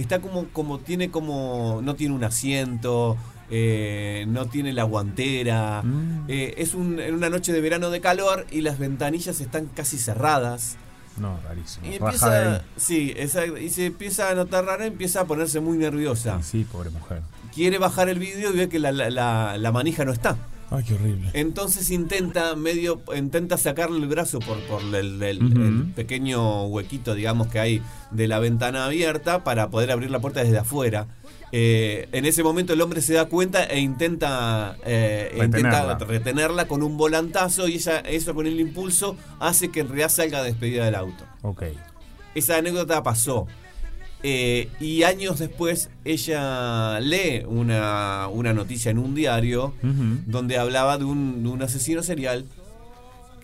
Está como, como tiene como, no tiene un asiento, eh, no tiene la guantera. Mm. Eh, es un- en una noche de verano de calor y las ventanillas están casi cerradas. No, rarísimo. Y empieza, sí, exacto, y se empieza a notar rara, empieza a ponerse muy nerviosa. Sí, pobre mujer. Quiere bajar el vídeo y ve que la, la- la- la manija no está. Ay, qué horrible. Entonces intenta medio intenta sacarle el brazo por, por el, el- Ujú. el pequeño huequito, digamos, que hay de la ventana abierta para poder abrir la puerta desde afuera. Eh, en ese momento el hombre se da cuenta e intenta, eh, Retenerla. intenta retenerla con un volantazo y ella, eso con el impulso hace que en realidad salga despedida del auto. Ok. Esa anécdota pasó. Eh, y años después ella lee una, una noticia en un diario donde hablaba de un, de un asesino serial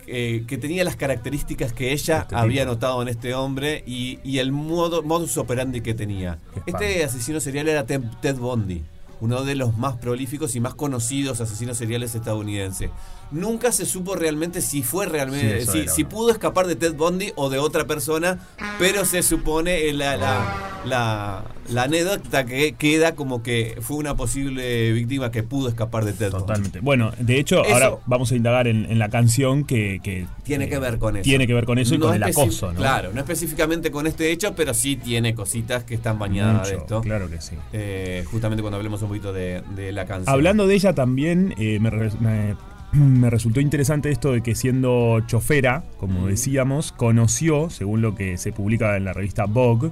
eh, que tenía las características que ella Este había tipo. notado en este hombre y, y el modo, modus operandi que tenía. Este asesino serial era Ted, Ted Bundy, uno de los más prolíficos y más conocidos asesinos seriales estadounidenses. Nunca se supo realmente si fue realmente, si, era. si pudo escapar de Ted Bundy o de otra persona, pero se supone eh, la, la, la, la anécdota que queda como que fue una posible víctima que pudo escapar de Ted Bundy. Totalmente. Bueno, de hecho, Eso- ahora vamos a indagar en, en la canción que, que, Tiene eh, que ver con eso. Tiene que ver con eso y No con el acoso, ¿no? Claro, no específicamente con este hecho, pero sí tiene cositas que están bañadas de esto. Claro que sí. Eh, justamente cuando hablemos un poquito de, de la canción. Hablando de ella también, eh, me, me- me resultó interesante esto de que siendo chofera, como decíamos, conoció, según lo que se publica en la revista Vogue,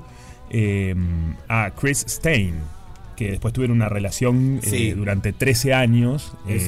eh, a Chris Stein, que después tuvieron una relación eh, durante 13 años. eh,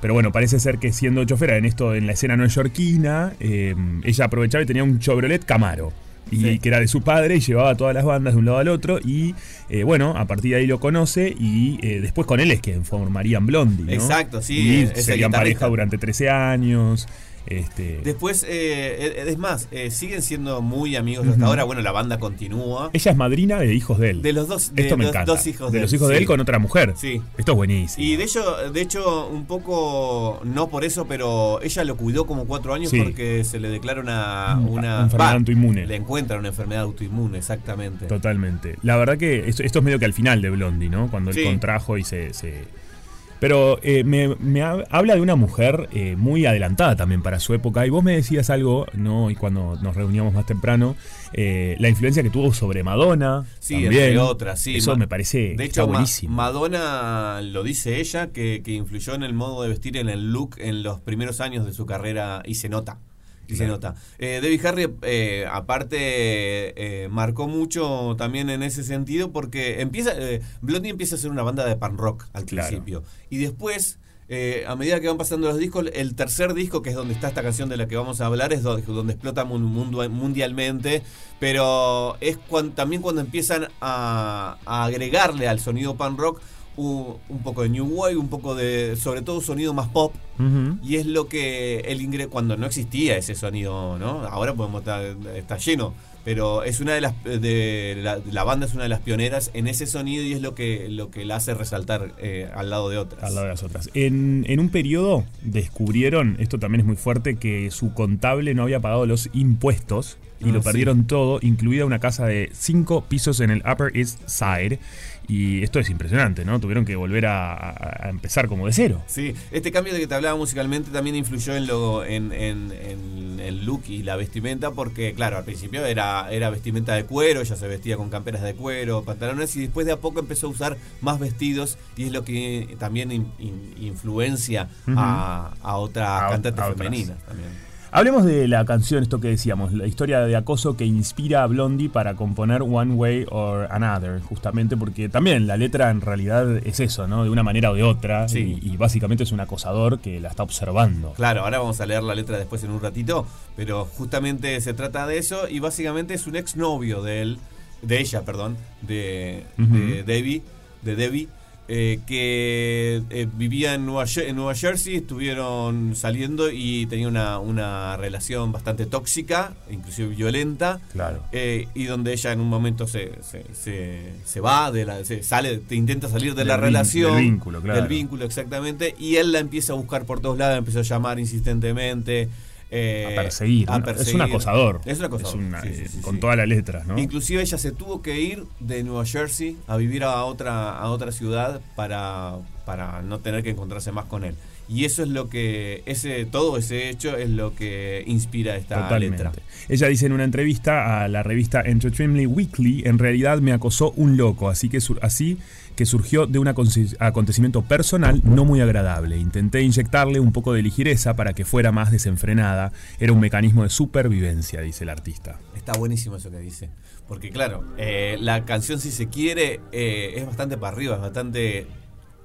pero bueno, parece ser que siendo chofera en esto, en la escena neoyorquina, eh, ella aprovechaba y tenía un Chevrolet Camaro. Y Sí. que era de su padre y llevaba a todas las bandas de un lado al otro. Y eh, bueno, a partir de ahí lo conoce. Y eh, después con él es que formarían Blondie. ¿no? Exacto, sí, Y serían guitarrista. pareja durante 13 años. Este, Después, eh, es más, eh, siguen siendo muy amigos hasta ahora. Bueno, la banda continúa. ella es madrina de hijos de él. De los dos, de Esto me los encanta. dos hijos de, de los hijos de él con otra mujer. Sí. Esto es buenísimo. Y de hecho, de hecho, un poco, no por eso, pero ella lo cuidó como cuatro años Sí. porque se le declara una, una enfermedad autoinmune. Le encuentran una enfermedad autoinmune, exactamente. Totalmente. La verdad que esto, esto es medio que al final de Blondie, ¿no? Cuando Sí. él contrajo y se. se- Pero eh, me, me ha- habla de una mujer eh, muy adelantada también para su época. Y vos me decías algo, ¿no? Y cuando nos reuníamos más temprano, eh, la influencia que tuvo sobre Madonna. Sí, también. entre otras, sí. Eso Ma- me parece De hecho, Ma- buenísimo. Madonna lo dice ella, que, que influyó en el modo de vestir, en el look, en los primeros años de su carrera, y se nota. Y se nota. Eh, Debbie Harry, eh, aparte, eh, marcó mucho también en ese sentido, porque empieza Blondie empieza a ser una banda de pan rock al Claro. principio. Y después, a medida que van pasando los discos, el tercer disco, que es donde está esta canción de la que vamos a hablar, es donde, donde explota mun- mundo- mundialmente, pero es también cuando empiezan a, a agregarle al sonido pan rock un, un poco de new wave, un poco de, sobre todo, sonido más pop. Y es lo que el ingre cuando no existía ese sonido, ¿no? Ahora podemos estar está lleno, pero es una de las de la, la banda es una de las pioneras en ese sonido y es lo que lo que la hace resaltar eh, al lado de otras. Al lado de las otras. En, en un periodo descubrieron, esto también es muy fuerte, que su contable no había pagado los impuestos y Ah, lo sí. perdieron todo, incluida una casa de cinco pisos en el Upper East Side. Y esto es impresionante, ¿no? Tuvieron que volver a, empezar como de cero. Sí, este cambio de que te hablaba musicalmente también influyó en lo en, en- en el look y la vestimenta porque claro, al principio era era vestimenta de cuero, ella se vestía con camperas de cuero, pantalones y después de a poco empezó a usar más vestidos y es lo que también in- in- influencia a, a otras A- cantantes a otras. femeninas también. Hablemos de la canción, esto que decíamos, la historia de acoso que inspira a Blondie para componer One Way or Another, justamente porque también la letra en realidad es eso, ¿no? De una manera o de otra, Sí. y, y básicamente es un acosador que la está observando. Claro, ahora vamos a leer la letra después en un ratito, pero justamente se trata de eso y básicamente es un exnovio de él, de ella, perdón, de Debbie, de Debbie, eh, que eh, vivía en Nueva, en Nueva Jersey, estuvieron saliendo y tenía una, una relación bastante tóxica, inclusive violenta. Claro. eh, y donde ella en un momento se, se, se- se va, de la, se sale, te intenta salir de Del la vin- relación. del vínculo, claro. Del vínculo, exactamente. Y él la empieza a buscar por todos lados, la empieza a llamar insistentemente. Eh, a perseguir. Es un acosador. Es un acosador. Es una- sí, sí, sí, con todas las letras, ¿no? Inclusive ella se tuvo que ir de Nueva Jersey a vivir a otra, a otra ciudad para, para no tener que encontrarse más con él. Y eso es lo que, ese, todo ese hecho es lo que inspira esta Totalmente. letra. Ella dice en una entrevista a la revista Entertainment Weekly, en realidad me acosó un loco, así que, así que surgió de un aconte- acontecimiento personal no muy agradable. Intenté inyectarle un poco de ligereza para que fuera más desenfrenada. Era un mecanismo de supervivencia, dice el artista. Está buenísimo eso que dice. Porque claro, eh, la canción si se quiere eh, es bastante para arriba, es bastante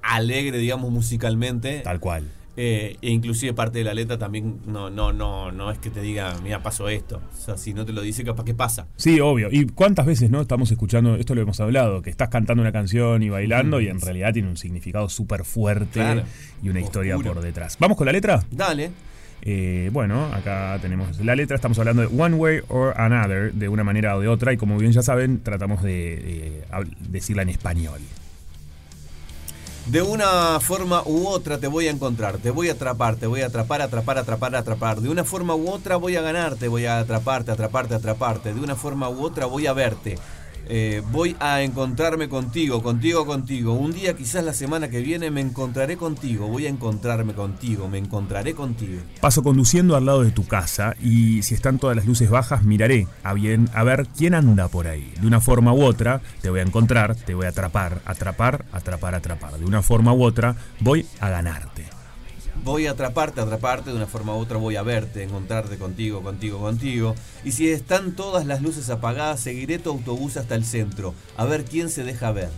alegre, digamos, musicalmente. Tal cual. Eh, e inclusive parte de la letra también no, no, no, no es que te diga, mira, pasó esto. O sea, si no te lo dice, capaz que pasa. Sí, obvio. ¿Y cuántas veces no estamos escuchando, esto lo hemos hablado, que estás cantando una canción y bailando y en realidad tiene un significado súper fuerte Claro. y una historia por detrás? ¿Vamos con la letra? Dale. Eh, bueno, acá tenemos la letra, estamos hablando de One Way or Another, de una manera o de otra, y como bien ya saben, tratamos de eh, hab- decirla en español. De una forma u otra te voy a encontrar, te voy a atrapar, te voy a atrapar, atrapar, atrapar, atrapar. De una forma u otra voy a ganarte, voy a atraparte, atraparte, atraparte. De una forma u otra voy a verte. Eh, voy a encontrarme contigo, contigo, contigo. Un día, quizás la semana que viene, me encontraré contigo. Voy a encontrarme contigo, me encontraré contigo. Paso conduciendo al lado de tu casa y si están todas las luces bajas, miraré a, bien, a ver quién anda por ahí. De una forma u otra, te voy a encontrar, te voy a atrapar, atrapar, atrapar, atrapar. De una forma u otra, voy a ganarte. Voy a atraparte, atraparte, de una forma u otra voy a verte, encontrarte contigo, contigo, contigo. Y si están todas las luces apagadas, seguiré tu autobús hasta el centro, a ver quién se deja ver.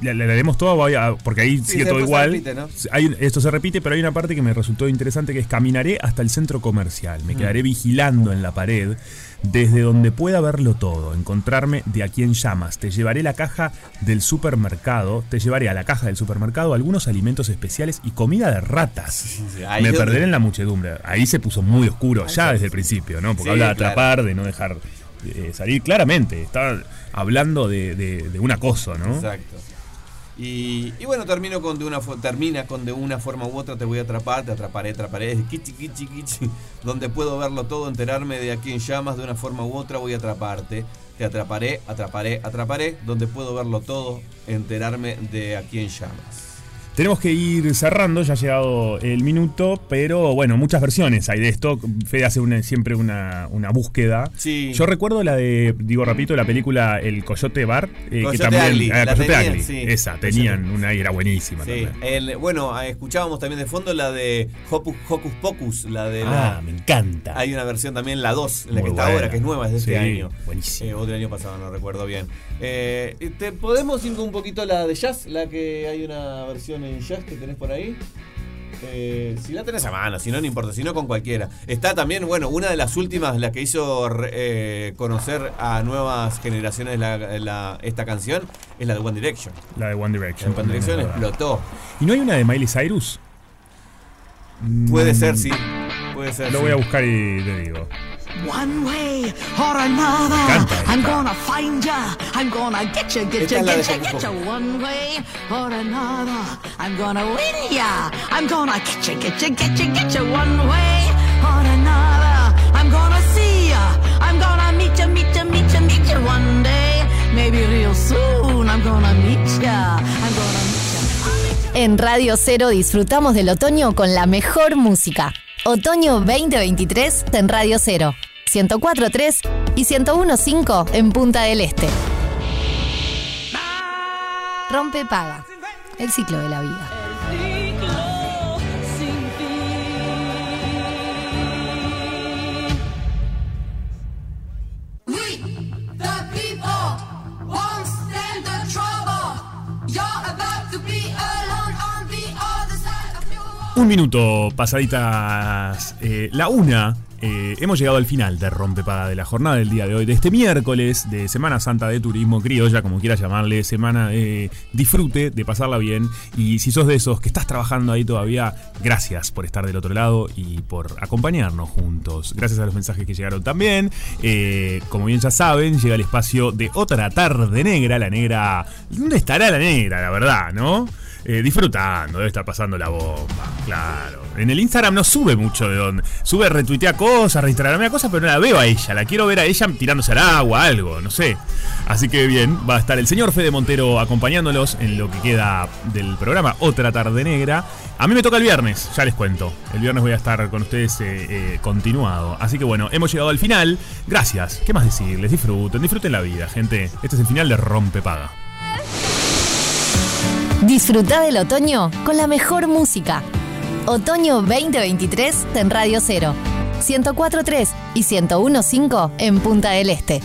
¿La, la leemos toda? Voy a- porque ahí Sí, sigue todo igual. repite, ¿no? Hay esto se repite, pero hay una parte que me resultó interesante que es caminaré hasta el centro comercial. Mm. Me quedaré vigilando en la pared desde donde pueda verlo todo, encontrarme de a quién llamas. Te llevaré la caja del supermercado, te llevaré a la caja del supermercado algunos alimentos especiales y comida de ratas. ahí me donde- perderé en la muchedumbre. Ahí se puso muy oscuro, ya desde el principio, ¿no? Porque Sí, habla de claro. atrapar, de no dejar eh, salir. Claramente, está hablando de, de- de un acoso, ¿no? Exacto. Y, bueno, termino con de una termina con de una forma u otra te voy a atrapar, te atraparé, atraparé, kichi, kichi, kichi, donde puedo verlo todo, enterarme de a quién llamas, de una forma u otra voy a atraparte, te atraparé, atraparé, atraparé, donde puedo verlo todo, enterarme de a quién llamas. Tenemos que ir cerrando, ya ha llegado el minuto, pero bueno, muchas versiones hay de esto. Fede hace una- siempre una, una búsqueda. Sí. Yo recuerdo la de, digo rapidito, la película El Coyote Bar, eh, que Coyote también. La Coyote tenían, sí. Esa, tenían te- una y era buenísima Sí, también. el- bueno, escuchábamos también de fondo la de Hocus, Hocus Pocus, la de Ah, la, me encanta. Hay una versión también, la 2, la que está ahora, que es nueva, es de este año. buenísimo. Eh, o del año pasado, no recuerdo bien. Eh, ¿te ¿Podemos ir un poquito la de jazz? La que hay una versión en jazz que tenés por ahí. Eh, si la tenés a mano, si no, no importa, si no con cualquiera. Está también, bueno, una de las últimas, la que hizo eh, conocer a nuevas generaciones la- la- esta canción, es la de One Direction. La de One Direction. One Direction explotó. ¿Y no hay una de Miley Cyrus? Puede Mm, ser, sí. Puede ser. Lo sí. voy a buscar y te digo. One way or another, Canta I'm gonna find ya. I'm gonna get you, get la get Hocus get. Pocus. One way or another, I'm gonna win ya. I'm gonna get you, get you, get you, get you. One way or another, I'm gonna see ya. I'm gonna meet you, meet you, meet you, meet you one day. Maybe real soon, I'm gonna meet ya. I'm gonna meet ya. En Radio Cero disfrutamos del otoño con la mejor música. Otoño 2023 en Radio Cero. 104.3 y 101.5 en Punta del Este. Rompe paga. El ciclo de la vida. Un minuto, pasaditas eh, la una. eh, hemos llegado al final de Rompepaga de la jornada del día de hoy, de este miércoles de Semana Santa de Turismo Criolla, como quieras llamarle, semana de disfrute, de pasarla bien. Y si sos de esos que estás trabajando ahí todavía, gracias por estar del otro lado y por acompañarnos juntos. Gracias a los mensajes que llegaron también. Eh, como bien ya saben, llega el espacio de otra tarde negra, la negra. ¿Dónde estará la negra, la verdad, no? Eh, disfrutando, debe estar pasando la bomba, claro. En el Instagram no sube mucho de dónde. Sube, retuitea cosas, reinstagramea cosas, pero no la veo a ella. La quiero ver a ella tirándose al agua, algo, no sé. Así que bien, va a estar el señor Fede Montero acompañándolos en lo que queda del programa Otra Tarde Negra. A mí me toca el viernes, ya les cuento. El viernes voy a estar con ustedes eh, eh, continuado. Así que bueno, hemos llegado al final. Gracias. ¿Qué más decirles? Disfruten, disfruten la vida, gente. Este es el final de Rompe Paga. Disfruta del otoño con la mejor música. Otoño 2023 en Radio 0. 104.3 y 101.5 en Punta del Este.